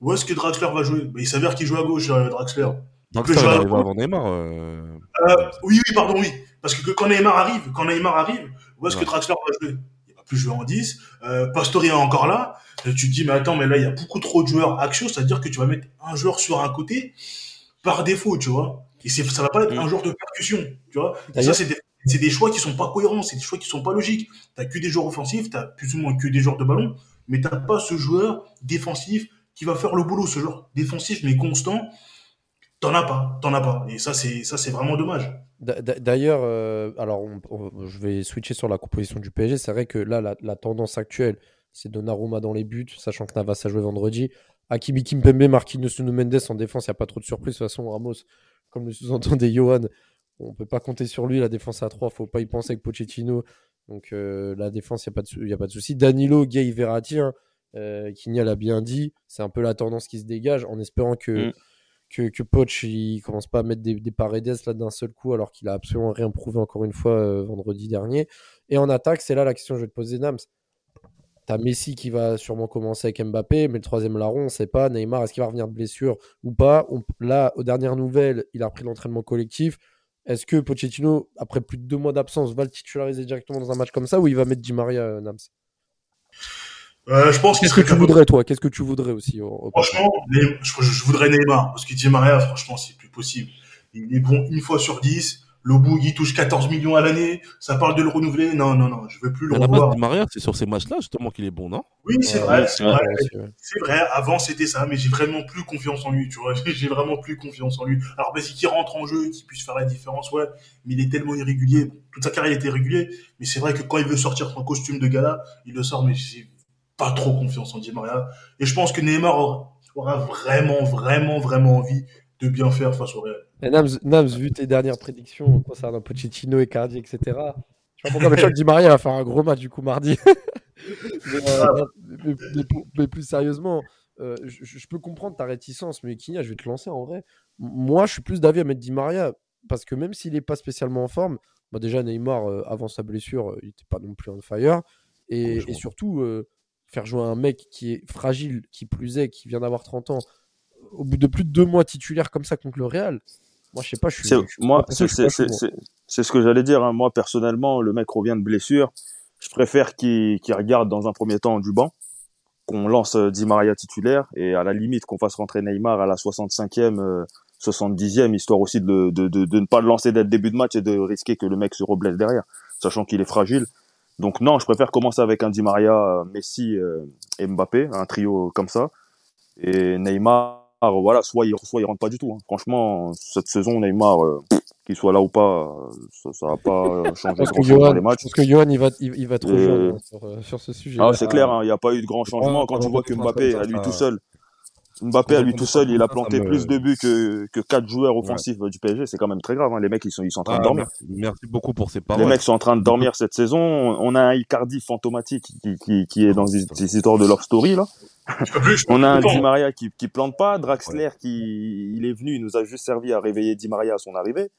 Où est-ce que Draxler va jouer? Ben, Il s'avère qu'il joue à gauche, euh, Draxler. Ça, il arrive avant Neymar. euh, Euh, oui, oui, pardon, oui. Parce que quand Neymar arrive, quand Neymar arrive, où est-ce Ouais. que Draxler va jouer? Il va plus jouer en 10. Euh, Pastore est encore là. Et tu te dis, mais attends, mais là, il y a beaucoup trop de joueurs axiaux, c'est-à-dire que tu vas mettre un joueur sur un côté par défaut, tu vois. Et ça va pas être Mm. un joueur de percussion, tu vois. Et ça, c'est des, c'est des choix qui sont pas cohérents, c'est des choix qui sont pas logiques. T'as que des joueurs offensifs, t'as plus ou moins que des joueurs de ballon, mais t'as pas ce joueur défensif qui va faire le boulot, ce joueur défensif mais constant. T'en as pas, t'en as pas. Et ça, c'est, ça, c'est vraiment dommage. D'a- d'a- D'ailleurs, euh, alors on- on- je vais switcher sur la composition du PSG. C'est vrai que là, la, la tendance actuelle, c'est Donnarumma dans les buts, sachant que Navas a joué vendredi. Hakimi Kimpembe, Marquinhos Nuno Mendes en défense, il n'y a pas trop de surprise. De toute façon, Ramos, comme le sous-entendait Johan, on peut pas compter sur lui. La défense à 3, faut pas y penser avec Pochettino. Donc euh, la défense, il n'y a, pas de sou- y a pas de souci. Danilo, Gay, Verratti, hein, euh, Kignal a bien dit, c'est un peu la tendance qui se dégage en espérant que, Mm. que, que Poch il commence pas à mettre des, des paredes là d'un seul coup alors qu'il a absolument rien prouvé encore une fois euh, vendredi dernier. Et en attaque, c'est là la question que je vais te poser, Nams. T'as Messi qui va sûrement commencer avec Mbappé, mais le troisième larron, on sait pas. Neymar, est-ce qu'il va revenir de blessure ou pas? On- Là, aux dernières nouvelles, il a repris l'entraînement collectif. Est-ce que Pochettino, après plus de deux mois d'absence, va le titulariser directement dans un match comme ça ou il va mettre Di Maria, euh, Nams? Euh, je pense Qu'est-ce que tu voudrais, toi? Qu'est-ce que tu voudrais aussi au- au- Franchement, je, je voudrais Neymar. Parce que Di Maria, franchement, c'est plus possible. Il est bon une fois sur 10. Le bout, il touche 14 millions à l'année. Ça parle de le renouveler. Non, non, non, je veux plus le revoir. Maria, c'est sur ces matchs-là justement qu'il est bon, non? Oui, c'est Ouais, vrai, c'est vrai. vrai, avant c'était ça, mais j'ai vraiment plus confiance en lui, tu vois. J'ai vraiment plus confiance en lui. Alors, vas-y, qu'il rentre en jeu, qu'il puisse faire la différence, ouais. Mais il est tellement irrégulier. Toute sa carrière, il était régulier. Mais c'est vrai que quand il veut sortir son costume de gala, il le sort, mais j'ai pas trop confiance en Di Maria. Et je pense que Neymar aura, aura vraiment, vraiment, vraiment envie de bien faire face au Real. Et Nams, Nams, vu tes dernières prédictions concernant Pochettino et Cardi, etc., je sais pas pourquoi, mais je crois que Di Maria va faire un gros match du coup mardi. mais, euh, mais- mais pour- mais plus sérieusement, euh, je, je peux comprendre ta réticence, mais Kinya, je vais te lancer en vrai. Moi, je suis plus d'avis à mettre Di Maria parce que même s'il n'est pas spécialement en forme, bah déjà Neymar, euh, avant sa blessure, il n'était pas non plus on fire. Et, surtout, faire jouer un mec qui est fragile, qui plus est, qui vient d'avoir 30 ans, au bout de plus de deux mois titulaire comme ça contre le Real, moi je sais pas, je suis. C'est- je suis- moi, c'est ce que j'allais dire. hein. Moi, personnellement, le mec revient de blessure. Je préfère qu'il qu'il regarde dans un premier temps du banc, qu'on lance euh, Di Maria titulaire et à la limite qu'on fasse rentrer Neymar à la 65e, euh, 70e, histoire aussi de, de, de, de ne pas le lancer dès le début de match et de risquer que le mec se reblesse derrière, sachant qu'il est fragile. Donc non, je préfère commencer avec un Di Maria, euh, Messi euh, et Mbappé, un trio comme ça. Et Neymar, voilà, soit il, soit il rentre pas du tout. hein. Franchement, cette saison, Neymar, euh, qu'il soit là ou pas, euh, ça, va pas euh, que grand chose dans les je match. pense que Johan, il va, il, il va Et- rejoindre hein, sur, sur ce sujet. Ah, c'est clair, hein, il n'y a pas eu de grand changement. Quand tu vois que Mbappé, à lui tout seul, Mbappé, à lui on tout seul, il a planté me- plus de buts que, que quatre joueurs offensifs du PSG. C'est quand même très grave. hein. Les mecs, ils sont, ils sont en train Ah, de dormir. merci, merci beaucoup pour ces Les paroles. mecs sont en train de dormir cette saison. On a un Icardi fantomatique qui, qui, qui est dans des histoires de love story, là. Plus, On a un. Di Maria qui, qui plante pas. Draxler qui, il est venu, il nous a juste servi à réveiller Di Maria à son arrivée.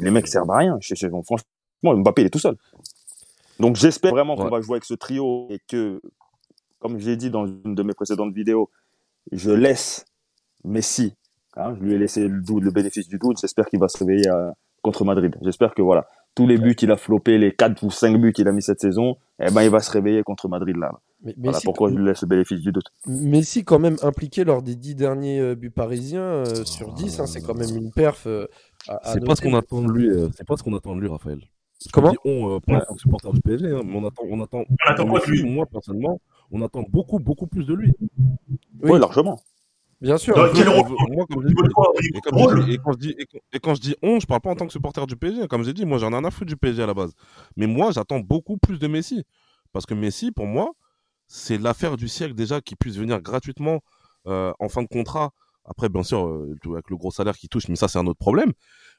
Les mecs servent à rien. Je- je- franchement, Mbappé, il est tout seul. Donc, j'espère vraiment qu'on Ouais. va jouer avec ce trio et que, comme j'ai dit dans une de mes précédentes vidéos, je laisse Messi. hein, je lui ai laissé le, doute, le bénéfice du doute. J'espère qu'il va se réveiller à- contre Madrid. J'espère que voilà, tous les buts qu'il a flopé, les 4 ou 5 buts qu'il a mis cette saison, eh ben, il va se réveiller contre Madrid là. Mais, Voilà Messi, pourquoi je lui laisse le bénéfice du doute. Messi, quand même impliqué lors des 10 derniers euh, buts parisiens euh, sur 10, hein, c'est quand même une perf. euh, à- à C'est pas ce qu'on attend de lui. euh, C'est pas ce qu'on attend de lui, Raphaël. Comment? dis on, euh, que supporter du PSG, hein, mais on attend, on attend. On attend quoi de lui? Moi personnellement, on attend beaucoup, beaucoup plus de lui. Oui. Largement. Bien sûr. Je moi, comme je dis, et je dis- quand je dis, et quand, je dis on, je parle pas en tant que supporter du PSG. Comme j'ai dit, moi j'en ai un à foutre du PSG à la base. Mais moi, j'attends beaucoup plus de Messi. Parce que Messi, pour moi, c'est l'affaire du siècle déjà qu'il puisse venir gratuitement euh, en fin de contrat. Après, bien sûr, euh, avec le gros salaire qu'il touche, mais ça c'est un autre problème.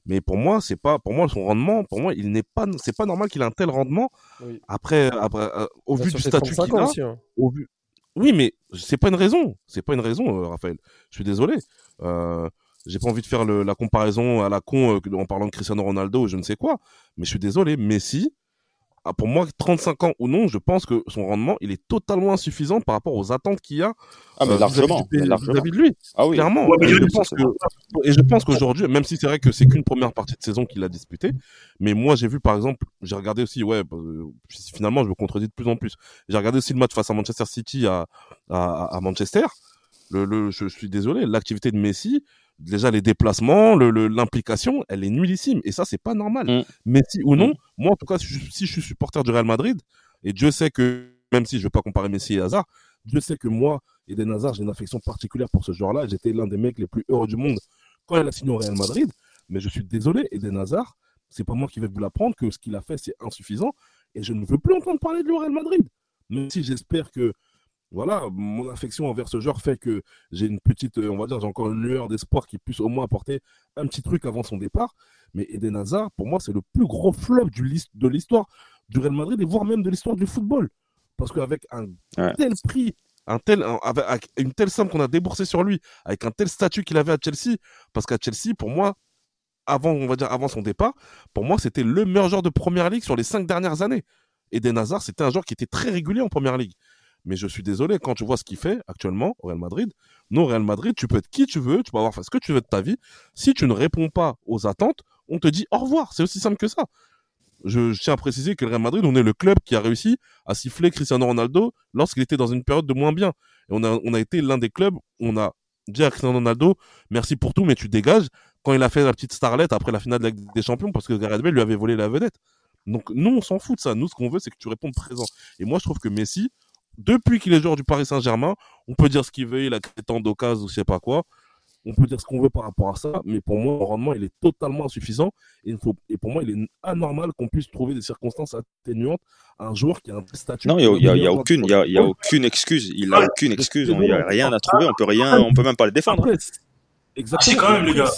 Mais pour moi, c'est pas, pour moi son rendement, pour moi, il n'est pas, c'est pas normal qu'il ait un tel rendement. Oui. Après, après, euh, au Bah, vu sur du ses statut 35 qu'il a, aussi, hein. au vu- Oui, mais c'est pas une raison. C'est pas une raison, euh, Raphaël. Je suis désolé. Euh, j'ai pas envie de faire le- la comparaison à la con euh, en parlant de Cristiano Ronaldo ou je ne sais quoi. Mais je suis désolé. Messi, ah, pour moi, 35 ans ou non, je pense que son rendement, il est totalement insuffisant par rapport aux attentes qu'il y a Ah, mais euh, vis-à-vis largement. vis-à-vis de lui. Ah oui. Clairement. Ouais, mais et, je pense ça, que, et je pense qu'aujourd'hui, même si c'est vrai que c'est qu'une première partie de saison qu'il a disputée, mais moi j'ai vu par exemple, j'ai regardé aussi, ouais, euh, finalement je me contredis de plus en plus. J'ai regardé aussi le match face à Manchester City à, à, à Manchester. Le, le, je suis désolé, l'activité de Messi, déjà les déplacements, le- le- l'implication, elle est nullissime. Et ça, c'est pas normal. Mm. Messi ou non, Mm. moi en tout cas, si je, si je suis supporter du Real Madrid, et Dieu sait que, même si je veux pas comparer Messi et Hazard, Dieu sait que moi, Eden Hazard, j'ai une affection particulière pour ce joueur-là. J'étais l'un des mecs les plus heureux du monde quand il a signé au Real Madrid. Mais je suis désolé, Eden Hazard, c'est pas moi qui vais vous l'apprendre que ce qu'il a fait, c'est insuffisant. Et je ne veux plus entendre parler de Real Madrid. Même si j'espère que, voilà, mon affection envers ce joueur fait que j'ai une petite, euh, on va dire, j'ai encore une lueur d'espoir qu'il puisse au moins apporter un petit truc avant son départ. Mais Eden Hazard, pour moi, c'est le plus gros flop du list- de l'histoire du Real Madrid et voire même de l'histoire du football. Parce qu'avec un Ouais. tel prix, un tel, un- avec une telle somme qu'on a déboursée sur lui, avec un tel statut qu'il avait à Chelsea, parce qu'à Chelsea, pour moi, avant, on va dire, avant son départ, pour moi, c'était le meilleur joueur de première ligue sur les cinq dernières années. Eden Hazard, c'était un joueur qui était très régulier en première ligue. Mais je suis désolé, quand tu vois ce qu'il fait actuellement au Real Madrid, non, Real Madrid, tu peux être qui tu veux, tu peux avoir fait ce que tu veux de ta vie. Si tu ne réponds pas aux attentes, on te dit au revoir. C'est aussi simple que ça. Je, tiens à préciser que le Real Madrid, on est le club qui a réussi à siffler Cristiano Ronaldo lorsqu'il était dans une période de moins bien. On a, on a été l'un des clubs on a dit à Cristiano Ronaldo, merci pour tout, mais tu dégages, quand il a fait la petite starlette après la finale de la des Champions parce que Gareth Bale lui avait volé la vedette. Donc nous, on s'en fout de ça. Nous, ce qu'on veut, c'est que tu répondes présent. Et moi, je trouve que Messi, depuis qu'il est joueur du Paris Saint-Germain, on peut dire ce qu'il veut, il a créé tant d'occasions ou je sais pas quoi. On peut dire ce qu'on veut par rapport à ça, mais pour moi, le rendement, il est totalement insuffisant. Et, il faut, et pour moi, il est anormal qu'on puisse trouver des circonstances atténuantes à un joueur qui a un statut. Non, il n'y a, y a, aucune, y a, y a aucune excuse. Il a aucune excuse. Il n'y a rien à trouver. On peut rien, on peut même pas le défendre. Après, exactement. Ah, si, quand même, les gars.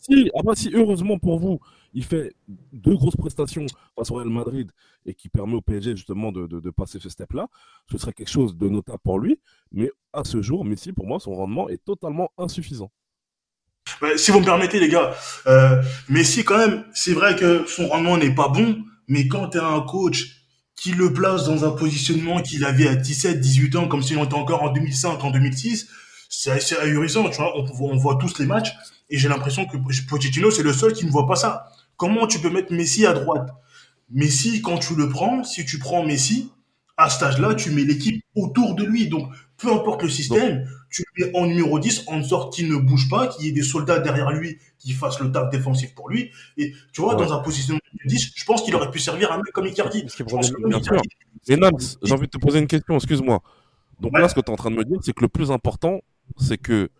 Si, ah bah, si, heureusement pour vous, il fait deux grosses prestations face au Real Madrid et qui permet au PSG justement de, passer ce step-là, ce serait quelque chose de notable pour lui. Mais à ce jour, Messi, pour moi, son rendement est totalement insuffisant. Si vous me permettez, les gars, euh, Messi, quand même, c'est vrai que son rendement n'est pas bon, mais quand tu as un coach qui le place dans un positionnement qu'il avait à 17, 18 ans, comme si on était encore en 2005, en 2006, c'est assez ahurissant, tu vois. On, on voit tous les matchs et j'ai l'impression que Pochettino, c'est le seul qui ne voit pas ça. Comment tu peux mettre Messi à droite? Messi, quand tu le prends, si tu prends Messi, à cet âge-là, tu mets l'équipe autour de lui. Donc, peu importe le système, tu le mets en numéro 10, en sorte qu'il ne bouge pas, qu'il y ait des soldats derrière lui qui fassent le taf défensif pour lui. Et tu vois, ouais. dans un positionnement de 10, je pense qu'il aurait pu servir un mec comme Icardi. Et Nams, j'ai envie de te poser une question, excuse-moi. Donc ouais. là, ce que tu es en train de me dire, c'est que le plus important, c'est que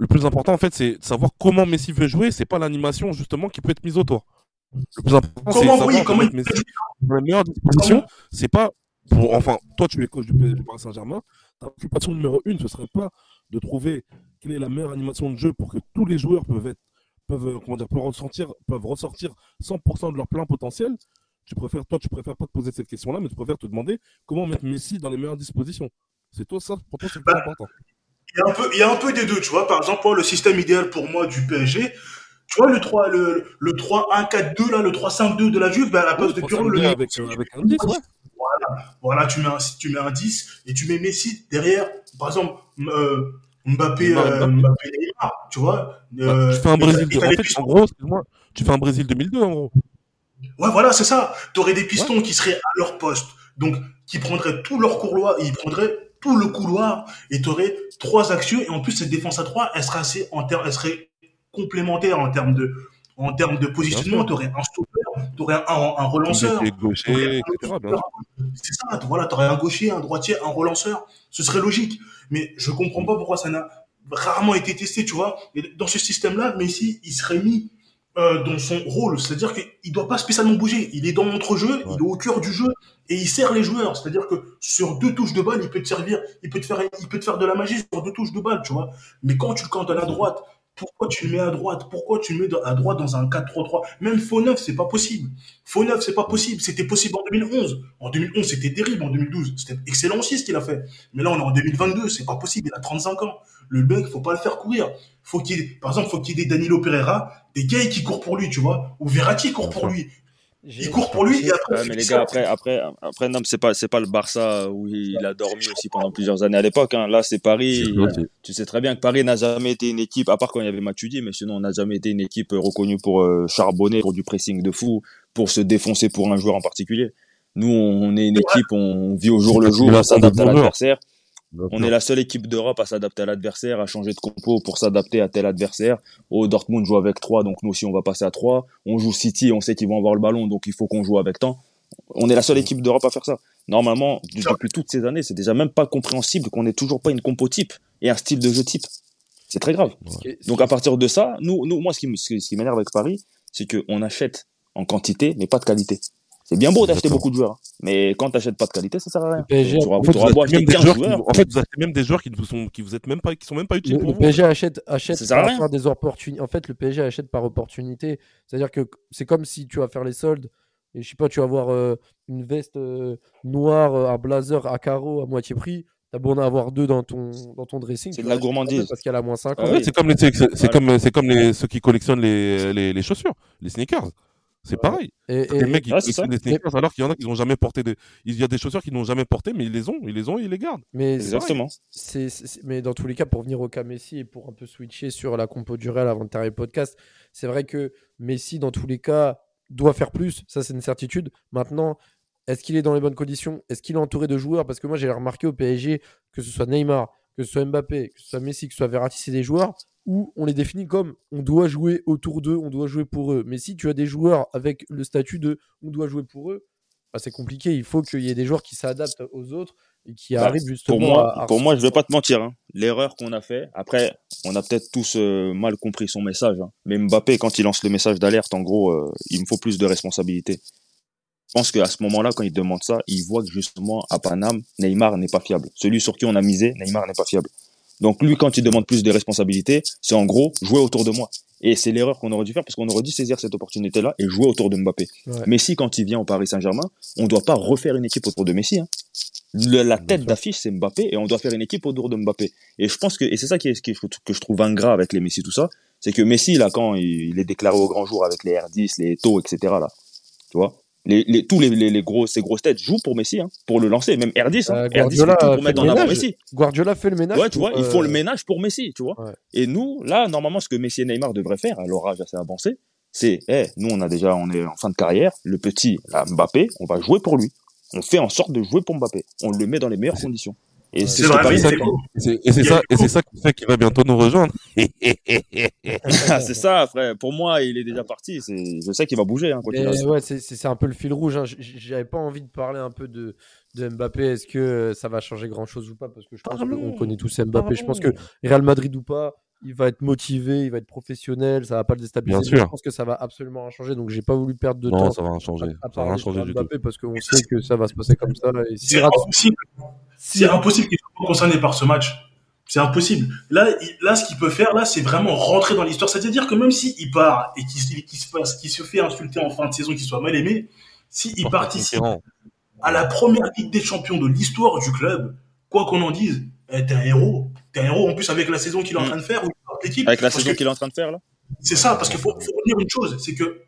le plus important, en fait, c'est de savoir comment Messi veut jouer. C'est pas l'animation, justement, qui peut être mise autour. Le plus important, c'est comment, oui, comment Messi dans la meilleure disposition. C'est pas pour, enfin, toi, tu es coach du, Paris Saint-Germain. Ta occupation numéro une, ce serait pas de trouver quelle est la meilleure animation de jeu pour que tous les joueurs peuvent être, peuvent, comment dire, peuvent ressentir, peuvent ressortir 100% de leur plein potentiel. Tu préfères, toi, tu préfères pas te poser cette question-là, mais tu préfères te demander comment mettre Messi dans les meilleures dispositions. C'est toi, ça, pour toi, c'est le plus bah, important. Il y, a un peu, il y a un peu des deux, tu vois. Par exemple, le système idéal pour moi du PSG, tu vois, le 3, le, le 3-1-4-2, là, le 3-5-2 de la Juve, ben, à la place de Pirlo, le avec, euh, avec un 10, ouais. Voilà, voilà tu, mets un, tu mets un 10 et tu mets Messi derrière. Par exemple, euh, Mbappé, euh, Mbappé Neymar, tu vois. Euh, tu fais un Brésil, de, en fait, en gros, excuse-moi, tu fais un Brésil 2002, en gros. Ouais, voilà, c'est ça. Tu aurais des pistons ouais. qui seraient à leur poste. Donc, qui prendraient tout leur couloir, ils prendraient tout le couloir et tu aurais trois actions. Et en plus, cette défense à trois, elle serait assez, en elle serait complémentaire en termes de, en termes de positionnement. Tu aurais un stopper, tu aurais un, un, un relanceur. C'est ça, voilà, tu aurais un gaucher, un droitier, un relanceur. Ce serait logique. Mais je comprends pas pourquoi ça n'a rarement été testé, tu vois. Et dans ce système-là, Messi, il serait mis euh, dans son rôle, c'est-à-dire qu'il doit pas spécialement bouger. Il est dans l'entrejeu, ouais. il est au cœur du jeu et il sert les joueurs. C'est-à-dire que sur deux touches de balle, il peut te servir, il peut te faire, il peut te faire de la magie sur deux touches de balle, tu vois. Mais quand tu le cantonnes à droite, pourquoi tu le mets à droite? Pourquoi tu le mets à droite dans un 4-3-3 Même faux neuf, c'est pas possible. Faux neuf, c'est pas possible. C'était possible en 2011. En 2011, c'était terrible. En 2012, c'était excellent aussi ce qu'il a fait. Mais là, on est en 2022, c'est pas possible. Il a 35 ans. Le mec, faut pas le faire courir. Faut qu'il, par exemple, faut qu'il y ait des Danilo Pereira, des gars qui courent pour lui, tu vois, ou Verratti court pour lui. Il court pour lui et après. Ouais, mais les gars, après, après, après, non, c'est pas, c'est pas le Barça où il a dormi aussi pendant plusieurs années à l'époque. Hein. Là, c'est Paris. Tu sais très bien que Paris n'a jamais été une équipe, à part quand il y avait Matuidi, mais sinon, on n'a jamais été une équipe reconnue pour euh, charbonner, pour du pressing de fou, pour se défoncer pour un joueur en particulier. Nous, on est une équipe, on vit au jour le jour, on s'adapte à l'adversaire. On est la seule équipe d'Europe à s'adapter à l'adversaire, à changer de compo pour s'adapter à tel adversaire. Au Dortmund joue avec 3, donc nous aussi on va passer à 3. On joue City, on sait qu'ils vont avoir le ballon, donc il faut qu'on joue avec tant. On est la seule équipe d'Europe à faire ça. Normalement, depuis toutes ces années, c'est déjà même pas compréhensible qu'on ait toujours pas une compo type et un style de jeu type. C'est très grave. Donc à partir de ça, nous, nous moi, ce qui, ce qui m'énerve avec Paris, c'est qu'on achète en quantité, mais pas de qualité. C'est bien beau d'acheter beaucoup de joueurs, mais quand t'achètes pas de qualité, ça sert à rien. PSG, tu tu auras même des joueurs, en fait, vous achetez même des joueurs qui vous sont, qui vous êtes même pas, qui sont même pas utiles le, pour le vous. PSG achète, achète par, par des opportunités. En fait, le PSG achète par opportunité. C'est-à-dire que c'est comme si tu vas faire les soldes et je sais pas, tu vas avoir euh, une veste euh, noire, un blazer à carreaux à moitié prix. T'as beau en avoir deux dans ton, dans ton dressing. C'est de la gourmandise. Parce qu'elle a moins 5 ans. Ah oui. C'est comme, les, c'est, c'est comme, c'est comme les, ceux qui collectionnent les, les, les chaussures, les sneakers. C'est pareil. Et, et, les mecs, ils, ils des sneakers alors qu'il y en a qui n'ont jamais porté des. Il y a des chaussures qu'ils n'ont jamais portées, mais ils les ont, ils les ont et ils les gardent. Mais Exactement. Mais dans tous les cas, pour venir au cas Messi et pour un peu switcher sur la compo du Real avant de terminer le podcast, c'est vrai que Messi, dans tous les cas, doit faire plus. Ça, c'est une certitude. Maintenant, est-ce qu'il est dans les bonnes conditions? Est-ce qu'il est entouré de joueurs? Parce que moi, j'ai remarqué au PSG, que ce soit Neymar, que ce soit Mbappé, que ce soit Messi, que ce soit Verratti, c'est des joueurs où on les définit comme on doit jouer autour d'eux, on doit jouer pour eux. Mais si tu as des joueurs avec le statut de on doit jouer pour eux, bah, c'est compliqué. Il faut qu'il y ait des joueurs qui s'adaptent aux autres et qui Bah, arrivent justement Pour moi, à, à pour moi, je vais pas te mentir. Hein. L'erreur qu'on a fait. Après, on a peut-être tous euh, mal compris son message. hein. Mais Mbappé, quand il lance le message d'alerte, en gros, euh, il me faut plus de responsabilité. Je pense qu'à ce moment-là, quand il demande ça, il voit que justement à Paname, Neymar n'est pas fiable. Celui sur qui on a misé, Neymar n'est pas fiable. Donc lui, quand il demande plus de responsabilités, c'est en gros jouer autour de moi. Et c'est l'erreur qu'on aurait dû faire parce qu'on aurait dû saisir cette opportunité-là et jouer autour de Mbappé. Ouais. Messi, quand il vient au Paris Saint-Germain, on doit pas refaire une équipe autour de Messi. Hein. Le- la tête d'affiche, c'est Mbappé et on doit faire une équipe autour de Mbappé. Et je pense que, et c'est ça qui est, qui que je trouve ingrat avec les Messi, tout ça, c'est que Messi, là, quand il, il est déclaré au grand jour avec les R10, les Eto, etc., là, tu vois, les, les, tous les, les, les gros, ces grosses têtes jouent pour Messi, hein, pour le lancer, même R10, hein, Euh, R10 Guardiola fait tout fait pour mettre en avant. Messi. Guardiola fait le ménage. Ouais, tu vois, ils font euh, le ménage pour Messi, tu vois. Ouais. Et nous, là, normalement, ce que Messi et Neymar devraient faire, à leur âge assez avancé, c'est, eh, nous, on a déjà, on est en fin de carrière, le petit, là, Mbappé, on va jouer pour lui. On fait en sorte de jouer pour Mbappé. On le met dans les meilleures conditions. Et c'est ça a ça, ça qui fait qu'il va bientôt nous rejoindre. c'est ça, frère. Pour moi, il est déjà parti. C'est, je sais qu'il va bouger, hein, ouais, c'est- c'est c'est un peu le fil rouge. hein. J'avais pas envie de parler un peu de, de Mbappé. Est-ce que ça va changer grand chose ou pas? Parce que je pense qu'on connaît tous Mbappé. Je pense que Real Madrid ou pas, il va être motivé, il va être professionnel, ça va pas le déstabiliser. Bien Mais sûr. Je pense que ça va absolument rien changer. Donc j'ai pas voulu perdre de Non, temps ça va rien changer. à, à Ça va rien changer du tout. Parce qu'on sait que ça va se passer comme ça. Et C'est impossible. C'est impossible qu'il soit concerné par ce match. C'est impossible. Là, il- là, ce qu'il peut faire, là, c'est vraiment rentrer dans l'histoire. C'est-à-dire que même s'il part et qu'il se passe, qu'il se fait insulter en fin de saison, qu'il soit mal aimé, s'il participe à la première Ligue des Champions de l'histoire du club, quoi qu'on en dise, t'es un héros. T'es un héros en plus avec la saison qu'il est en mm. train de faire ou l'équipe. Avec la saison qu'il est en train de faire là C'est ça, parce qu'il faut, faut retenir une chose, c'est que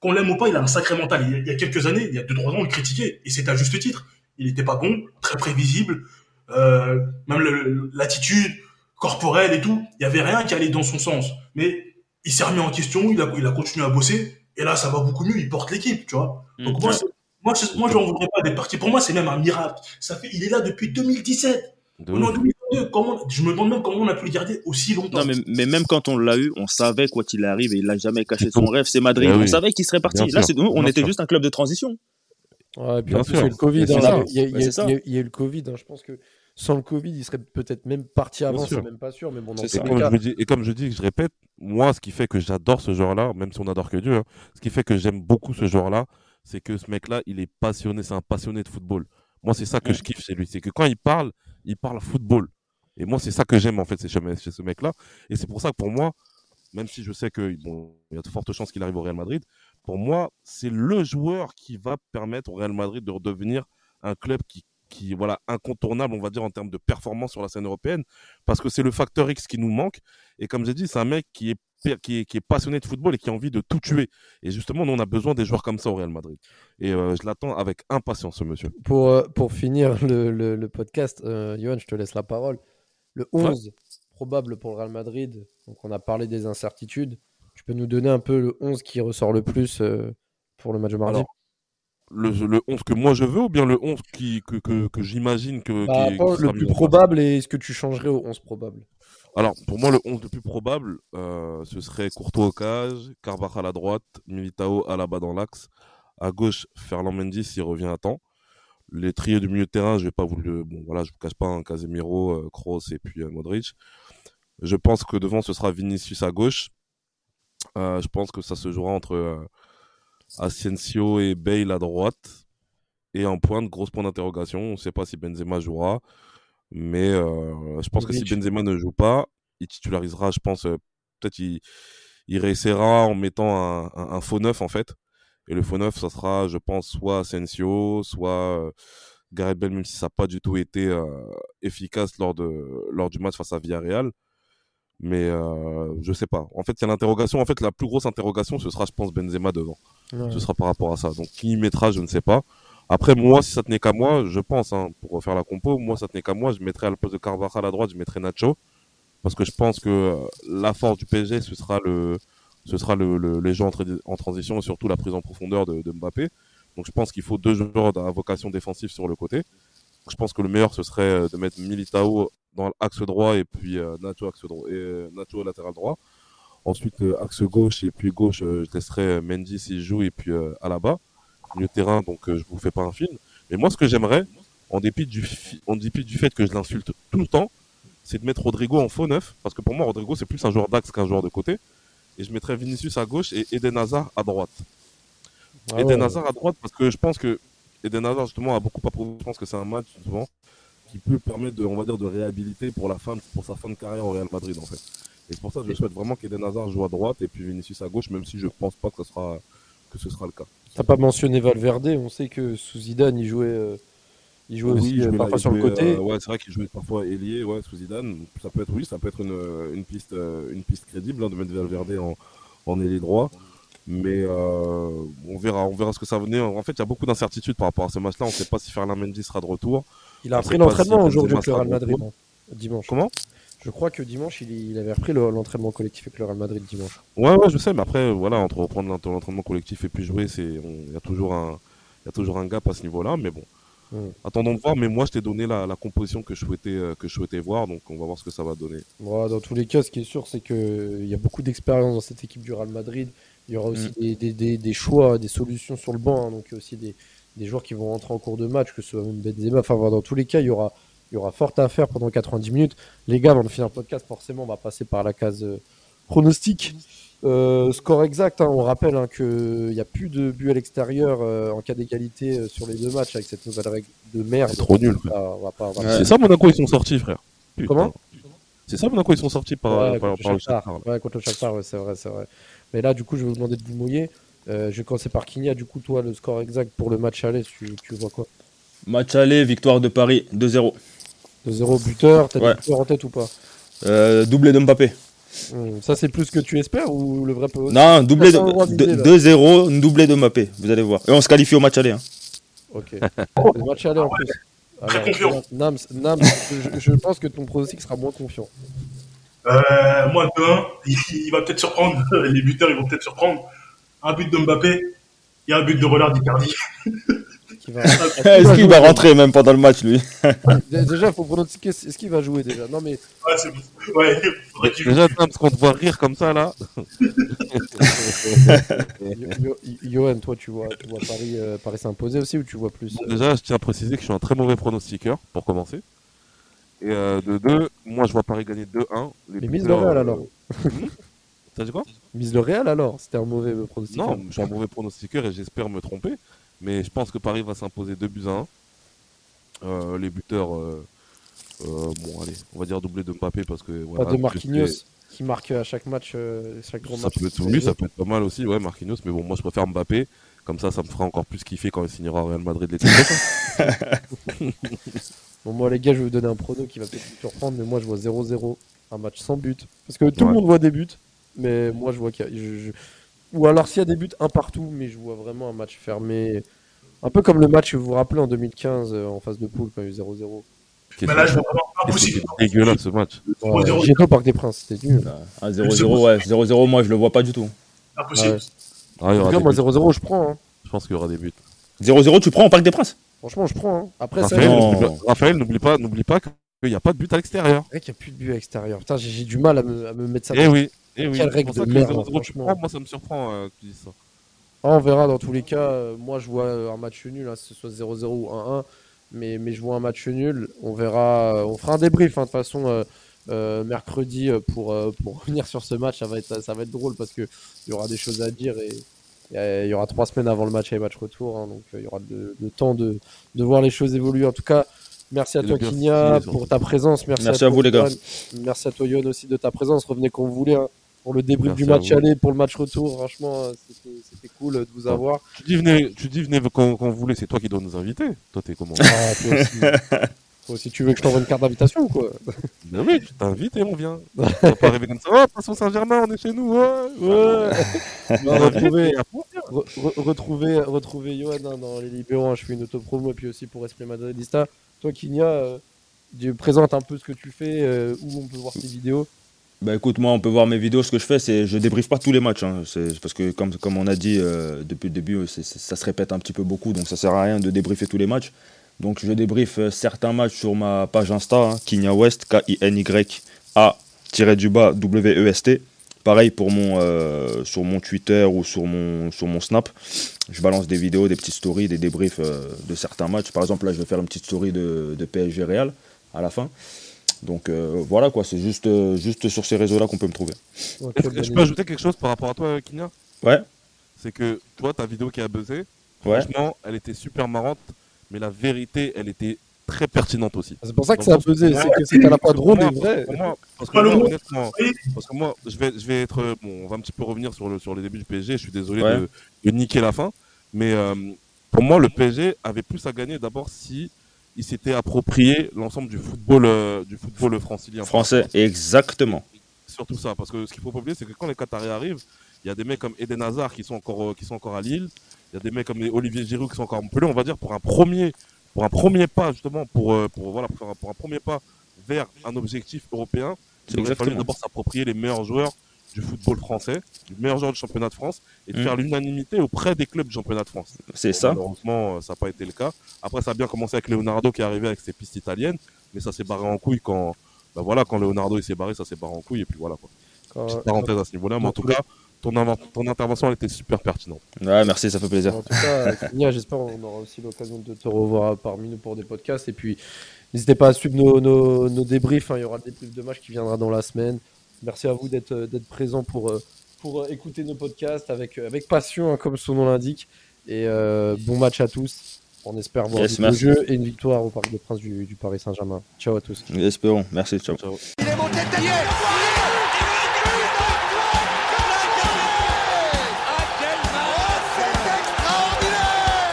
qu'on l'aime ou pas, il a un sacré mental. Il y a, quelques années, il y a 2-3 ans, on le critiquait, et c'est à juste titre. Il n'était pas bon, très prévisible, euh, même l'attitude corporelle et tout, il n'y avait rien qui allait dans son sens. Mais il s'est remis en question, il a, continué à bosser, et là, ça va beaucoup mieux, il porte l'équipe, tu vois. Mm, Donc moi, moi, moi, je n'en voudrais pas d'être parti. Pour moi, c'est même un miracle. Ça fait, il est là depuis 2017. 2017. Je me demande même comment on a pu le garder aussi longtemps. Non, mais, mais même quand on l'a eu, on savait quoi qu'il arrive et il n'a jamais caché son rêve. C'est Madrid. Eh on savait qu'il serait parti. Bien Là, nous, on était juste un club de transition. Ouais, et puis bien en plus, il y a eu le Covid. Il, y a, eu le Covid. Je pense que sans le Covid, il serait peut-être même parti avant, c'est même pas sûr. Mais bon, et, comme je dis, et comme je dis, je répète, moi, ce qui fait que j'adore ce genre-là, même si on adore que Dieu, hein, ce qui fait que j'aime beaucoup ce genre-là, c'est que ce mec-là, il est passionné, c'est un passionné de football. Moi, c'est ça que je kiffe chez lui, c'est que quand il parle, il parle football. Et moi, c'est ça que j'aime en fait chez, ce mec-là. Et c'est pour ça que pour moi, même si je sais que bon, il y a de fortes chances qu'il arrive au Real Madrid, pour moi, c'est le joueur qui va permettre au Real Madrid de redevenir un club qui qui voilà incontournable on va dire en termes de performance sur la scène européenne. Parce que c'est le facteur X qui nous manque. Et comme j'ai dit c'est un mec qui est passionné de football et qui a envie de tout tuer. Et justement nous on a besoin des joueurs comme ça au Real Madrid. Et euh, je l'attends avec impatience ce monsieur. Pour, euh, finir le podcast, euh, Johan, je te laisse la parole. Le 11 probable pour le Real Madrid. Donc, on a parlé des incertitudes. Tu peux nous donner un peu le 11 qui ressort le plus euh, pour le match de mardi? Alors, le, le 11 que moi je veux ou bien le 11 qui, que, que, que j'imagine que, Bah, qui, qui Le plus probable et est-ce que tu changerais au 11 probable? Alors, pour moi, le 11 le plus probable, euh, ce serait Courtois au cage, Carvajal à droite, Militao à la bas dans l'axe. À gauche, Ferland Mendy s'il revient à temps. Les trios du milieu de terrain, je vais pas vous le. Bon, voilà, je vous cache pas, un Casemiro, euh, Kroos et puis euh, Modric. Je pense que devant, ce sera Vinicius à gauche. Euh, je pense que ça se jouera entre Asensio et Bale à droite. Et en pointe, grosse point d'interrogation. On ne sait pas si Benzema jouera. Mais euh, je pense que si. Benzema ne joue pas, il titularisera, je pense, euh, peut-être il, il réessayera en mettant un, un, un faux neuf en fait. Et le faux neuf, ça sera, je pense, soit Asensio, soit euh, Gareth Bale, même si ça n'a pas du tout été euh, efficace lors, de, lors du match face à Villarreal. Mais euh, je sais pas. En fait, il y a l'interrogation. En fait, la plus grosse interrogation, ce sera, je pense, Benzema devant. Ouais. Ce sera par rapport à ça. Donc, qui y mettra, je ne sais pas. Après, moi, si ça tenait qu'à moi, je pense, hein, pour refaire la compo, moi, ça tenait qu'à moi, je mettrais à la place de Carvajal à droite, je mettrais Nacho. Parce que je pense que euh, la force du PSG, ce sera le, ce sera le, le- les jeux en, tra- en transition et surtout la prise en profondeur de, Mbappé. Donc, je pense qu'il faut deux joueurs à vocation défensive sur le côté. Je pense que le meilleur, ce serait euh, de mettre Militao dans l'axe droit et puis euh, Nacho axe droit et euh, latéral droit. Ensuite euh, axe gauche et puis gauche, euh, je laisserai Mendy s'il joue et puis Alaba milieu terrain. Donc je vous fais pas un film. Mais moi, ce que j'aimerais, en dépit du fi- en dépit du fait que je l'insulte tout le temps, c'est de mettre Rodrigo en faux neuf parce que pour moi Rodrigo c'est plus un joueur d'axe qu'un joueur de côté. Et je mettrais Vinicius à gauche et Eden Hazard à droite. Ah Eden ouais. Hazard à droite parce que je pense que Eden Hazard justement a beaucoup approuvé. Je pense que c'est un match souvent qui peut permettre de, on va dire, de réhabiliter pour la fin, pour sa fin de carrière au Real Madrid en fait. Et c'est pour ça que je souhaite vraiment qu'Eden Hazard joue à droite et puis Vinicius à gauche, même si je pense pas que ce sera que ce sera le cas. T'as pas mentionné Valverde, on sait que sous Zidane, il jouait, euh, il jouait aussi il euh, parfois sur le côté. euh, ouais, c'est vrai qu'il jouait parfois ailier, ouais, sous Zidane. Ça peut être oui, ça peut être une, une piste, euh, une piste crédible hein, de mettre Valverde en, en ailier droit. Mais euh, on verra, on verra ce que ça venait. En fait, il y a beaucoup d'incertitudes par rapport à ce match-là. On ne sait pas si Ferland Mendy sera de retour. Il a repris l'entraînement avec le sera Real Madrid, hein, dimanche. Comment? Je crois que dimanche, il, il avait repris le- l'entraînement collectif avec le Real Madrid dimanche. Ouais, ouais, je sais, mais après, voilà, entre reprendre l'ent- l'entraînement collectif et puis jouer, il y a toujours un, il y a toujours un gap à ce niveau-là, mais bon. Mm. Attendons de voir, mais moi, je t'ai donné la, la composition que je souhaitais, euh, que je souhaitais voir, donc on va voir ce que ça va donner. Bon, dans tous les cas, ce qui est sûr, c'est qu'il y a beaucoup d'expérience dans cette équipe du Real Madrid. Il y aura aussi des, des- des- des choix, des solutions sur le banc. hein. donc, il y a aussi des, des joueurs qui vont rentrer en cours de match, que ce soit même Benzema. Enfin, voilà, dans tous les cas, il y aura, il y aura fort à faire pendant 90 minutes. Les gars, avant de finir le podcast, forcément, on va passer par la case euh, pronostic. Euh, score exact, hein, on rappelle hein, qu'il n'y a plus de but à l'extérieur euh, en cas d'égalité euh, sur les deux matchs avec cette nouvelle règle de merde. C'est trop nul. Ah. C'est ça, Monaco, ils sont sortis, frère. Putain. Comment? C'est ça, Monaco, ils sont sortis par, Ouais, par, contre par le Shakhtar. Shakhtar, là. Ouais, contre le Shakhtar, ouais, c'est vrai, c'est vrai. Mais là, du coup, je vais vous demander de vous mouiller. Euh, je vais commencer par Kinia. Du coup, toi, le score exact pour le match aller, tu, tu vois quoi? Match aller, victoire de Paris, 2-0. 2-0 buteur, t'as Ouais. des buteurs en tête ou pas? Euh, doublé de Mbappé. Hmm, Ça, c'est plus que tu espères ou le vrai peu Non, doublé un de d'idée, de- là. 2-0, une doublé de Mbappé, vous allez voir. Et on se qualifie au match aller. hein. Ok. le match aller en plus. Très confiant. Nams, Nams je, je pense que ton pronostic sera moins confiant. Euh, moi, 2-1, il, il va peut-être surprendre. Les buteurs, ils vont peut-être surprendre. Un but de Mbappé et un but de Rollard d'Icardi. Va... Est-ce qu'il va rentrer même pendant le match, lui Dé- Déjà, il faut pronostiquer. Est-ce qu'il va jouer déjà Non, mais Ouais, c'est bon. Ouais, faudrait qu'il joue. Déjà, parce qu'on te voit rire comme ça, là. Johan, toi, tu vois, tu vois Paris, euh, Paris s'imposer aussi ou tu vois plus Bon, euh, déjà, je tiens à préciser que je suis un très mauvais pronostiqueur, pour commencer. Et euh, de deux, moi, je vois Paris gagner 2-1. Les Mais mise buteurs, le Real, euh, alors. hmm T'as dit quoi? Mise le Real alors C'était un mauvais euh, pronostic. Non, je suis un mauvais pronostiqueur et j'espère me tromper. Mais je pense que Paris va s'imposer 2 buts à 1. Euh, les buteurs, euh, euh, bon, allez, on va dire doublé de Mbappé parce que. Pas Voilà, de je Marquinhos qui marque à chaque match, chaque gros Ça match. peut être, oui, ça peut être pas mal aussi, ouais, Marquinhos. Mais bon, moi, je préfère Mbappé. Comme ça, ça me fera encore plus kiffer quand il signera au Real Madrid l'été. Bon, moi, les gars, je vais vous donner un prono qui va peut-être vous surprendre, mais moi, je vois 0-0, un match sans but. Parce que tout Ouais. le monde voit des buts, mais moi, je vois qu'il y a. je- je- Ou alors, s'il y a des buts, un partout, mais je vois vraiment un match fermé. Un peu comme le match que vous vous rappelez en 2015 euh, en phase de poule quand il y a eu 0-0. Mais là, je vois. C'était dégueulasse ce match. Ouais, 0-0. J'étais au Parc des Princes, c'était nul. Un 0-0, ouais. 0-0, moi, je le vois pas du tout. Impossible. Ouais. Ah, En tout cas, moi, buts. 0-0, je prends. hein. Je pense qu'il y aura des buts. 0-0, tu prends au Parc des Princes? Franchement, je prends. hein. Après, c'est Raphaël, n'oublie pas- Raphaël, n'oublie pas, pas qu'il n'y a pas de but à l'extérieur. qu'il n'y a plus de but à l'extérieur. Putain, j'ai j'ai du mal à me, à me mettre ça. Eh oui, eh oui. Quelle C'est règle de que merde, 0-0, tu franchement. prends, moi ça me surprend euh, que tu dises ça. Ah, on verra dans tous les cas. Euh, Moi, je vois euh, un match nul, hein, que ce soit 0-0 ou 1-1. Mais, mais je vois un match nul. On verra. On fera un débrief hein, de toute façon euh, euh, mercredi pour, euh, pour revenir sur ce match. Ça va être, ça va être drôle parce qu'il y aura des choses à dire et il y aura trois semaines avant le match et match retour. hein, donc euh, il y aura le, le temps de, de voir les choses évoluer. En tout cas, merci à Et toi, Kinia, pour ta présence. Merci, Merci à, à toi, vous, les gars. Merci à toi, Yon, aussi de ta présence. Revenez quand vous voulez. hein, pour le débrief Merci du match aller, pour le match retour, franchement, euh, c'était cool de vous Ouais. avoir. Tu dis venez, tu dis venez quand, quand vous voulez, c'est toi qui dois nous inviter. Toi t'es comment Ah, toi aussi. Toi aussi, tu veux que je t'envoie une carte d'invitation ou quoi? Mais oui, tu t'invites et on vient. On va pas arriver comme ça. Oh, passons Saint-Germain, on est chez nous. Ouais. Ouais. On Non, va retrouvez, inviter, à fond. re- re- retrouvez, retrouvez Johan hein, dans les libéraux. hein, je fais une auto-promo et puis aussi pour Esprit Madridista. Toi, Kinia, euh, tu présentes un peu ce que tu fais, euh, où on peut voir tes vidéos. Bah écoute, moi on peut voir mes vidéos, ce que je fais c'est je débriefe pas tous les matchs, hein. parce que comme, comme on a dit euh, depuis le début, c'est- ça se répète un petit peu beaucoup, donc ça sert à rien de débriefer tous les matchs. Donc je débrief euh, certains matchs sur ma page Insta, hein, Kinya West, K-I-N-Y-A-du-bas W-E-S-T. Pareil pour mon, euh, sur mon Twitter ou sur mon, sur mon Snap. Je balance des vidéos, des petites stories, des débriefs euh, de certains matchs. Par exemple, là, je vais faire une petite story de, de PSG Real à la fin. Donc euh, voilà quoi, c'est juste, euh, juste sur ces réseaux-là qu'on peut me trouver. Est-ce que je peux ajouter quelque chose par rapport à toi, Kinya Ouais, C'est que toi, ta vidéo qui a buzzé, ouais. franchement, elle était super marrante, mais la vérité, elle était très pertinente aussi. C'est pour ça que ça a le moi- c'est que c'était à la Pour drôle et vrai. parce que Pas le moi, honnêtement, parce que moi, je vais, je vais être, euh, bon, on va un petit peu revenir sur le, sur les débuts du PSG. Je suis désolé Ouais. de, de niquer la fin, mais euh, pour moi, le PSG avait plus à gagner d'abord si il s'était approprié l'ensemble du football, euh, du football francilien. Français, exactement. surtout ça, parce que ce qu'il faut pas oublier, c'est que quand les Qataris arrivent, il y a des mecs comme Eden Hazard qui sont encore, euh, qui sont encore à Lille, il y a des mecs comme Olivier Giroud qui sont encore à Montpellier, on va dire pour un premier, pour un premier pas justement, pour, euh, pour voilà, pour, un- pour un premier pas vers un objectif européen, C'est il exactement. d'abord s'approprier les meilleurs joueurs du football français, les meilleurs joueurs du championnat de France, et de Mm. faire l'unanimité auprès des clubs du championnat de France. C'est ça. Malheureusement, euh, ça n'a pas été le cas. Après, ça a bien commencé avec Leonardo qui est arrivé avec ses pistes italiennes, mais ça s'est barré en couille quand, bah voilà, quand Leonardo il s'est barré, ça s'est barré en couille, et puis voilà quoi. Quand- Petite parenthèse à ce niveau-là, mais en tout cas, ton, ton intervention elle était super pertinente. Ouais, merci, ça fait plaisir. En tout cas, Kenya, j'espère qu'on aura aussi l'occasion de te revoir parmi nous pour des podcasts. Et puis, n'hésitez pas à suivre nos, nos, nos débriefs. hein. Il y aura le débrief de match qui viendra dans la semaine. Merci à vous d'être d'être présents pour, euh, pour euh, écouter nos podcasts avec, euh, avec passion, hein, comme son nom l'indique. Et euh, bon match à tous. On espère voir Yes, merci. jeu et une victoire au Parc des Princes du, du Paris Saint-Germain. Ciao à tous. Espérons. Merci, ciao. Ciao.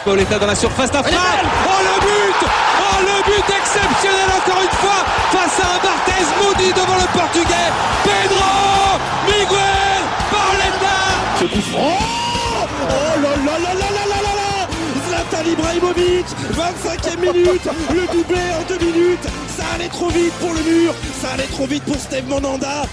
Pauletta dans la surface d'affaire. Oh le but Oh le exceptionnel encore une fois face à un Barthez maudit devant le portugais. Pedro Miguel Pauletta Ce coup franc. Oh là là là là là là là Zlatan Ibrahimovic 25e minute. Le doublé en deux minutes. Ça allait trop vite pour le mur. Ça allait trop vite pour Steve Monanda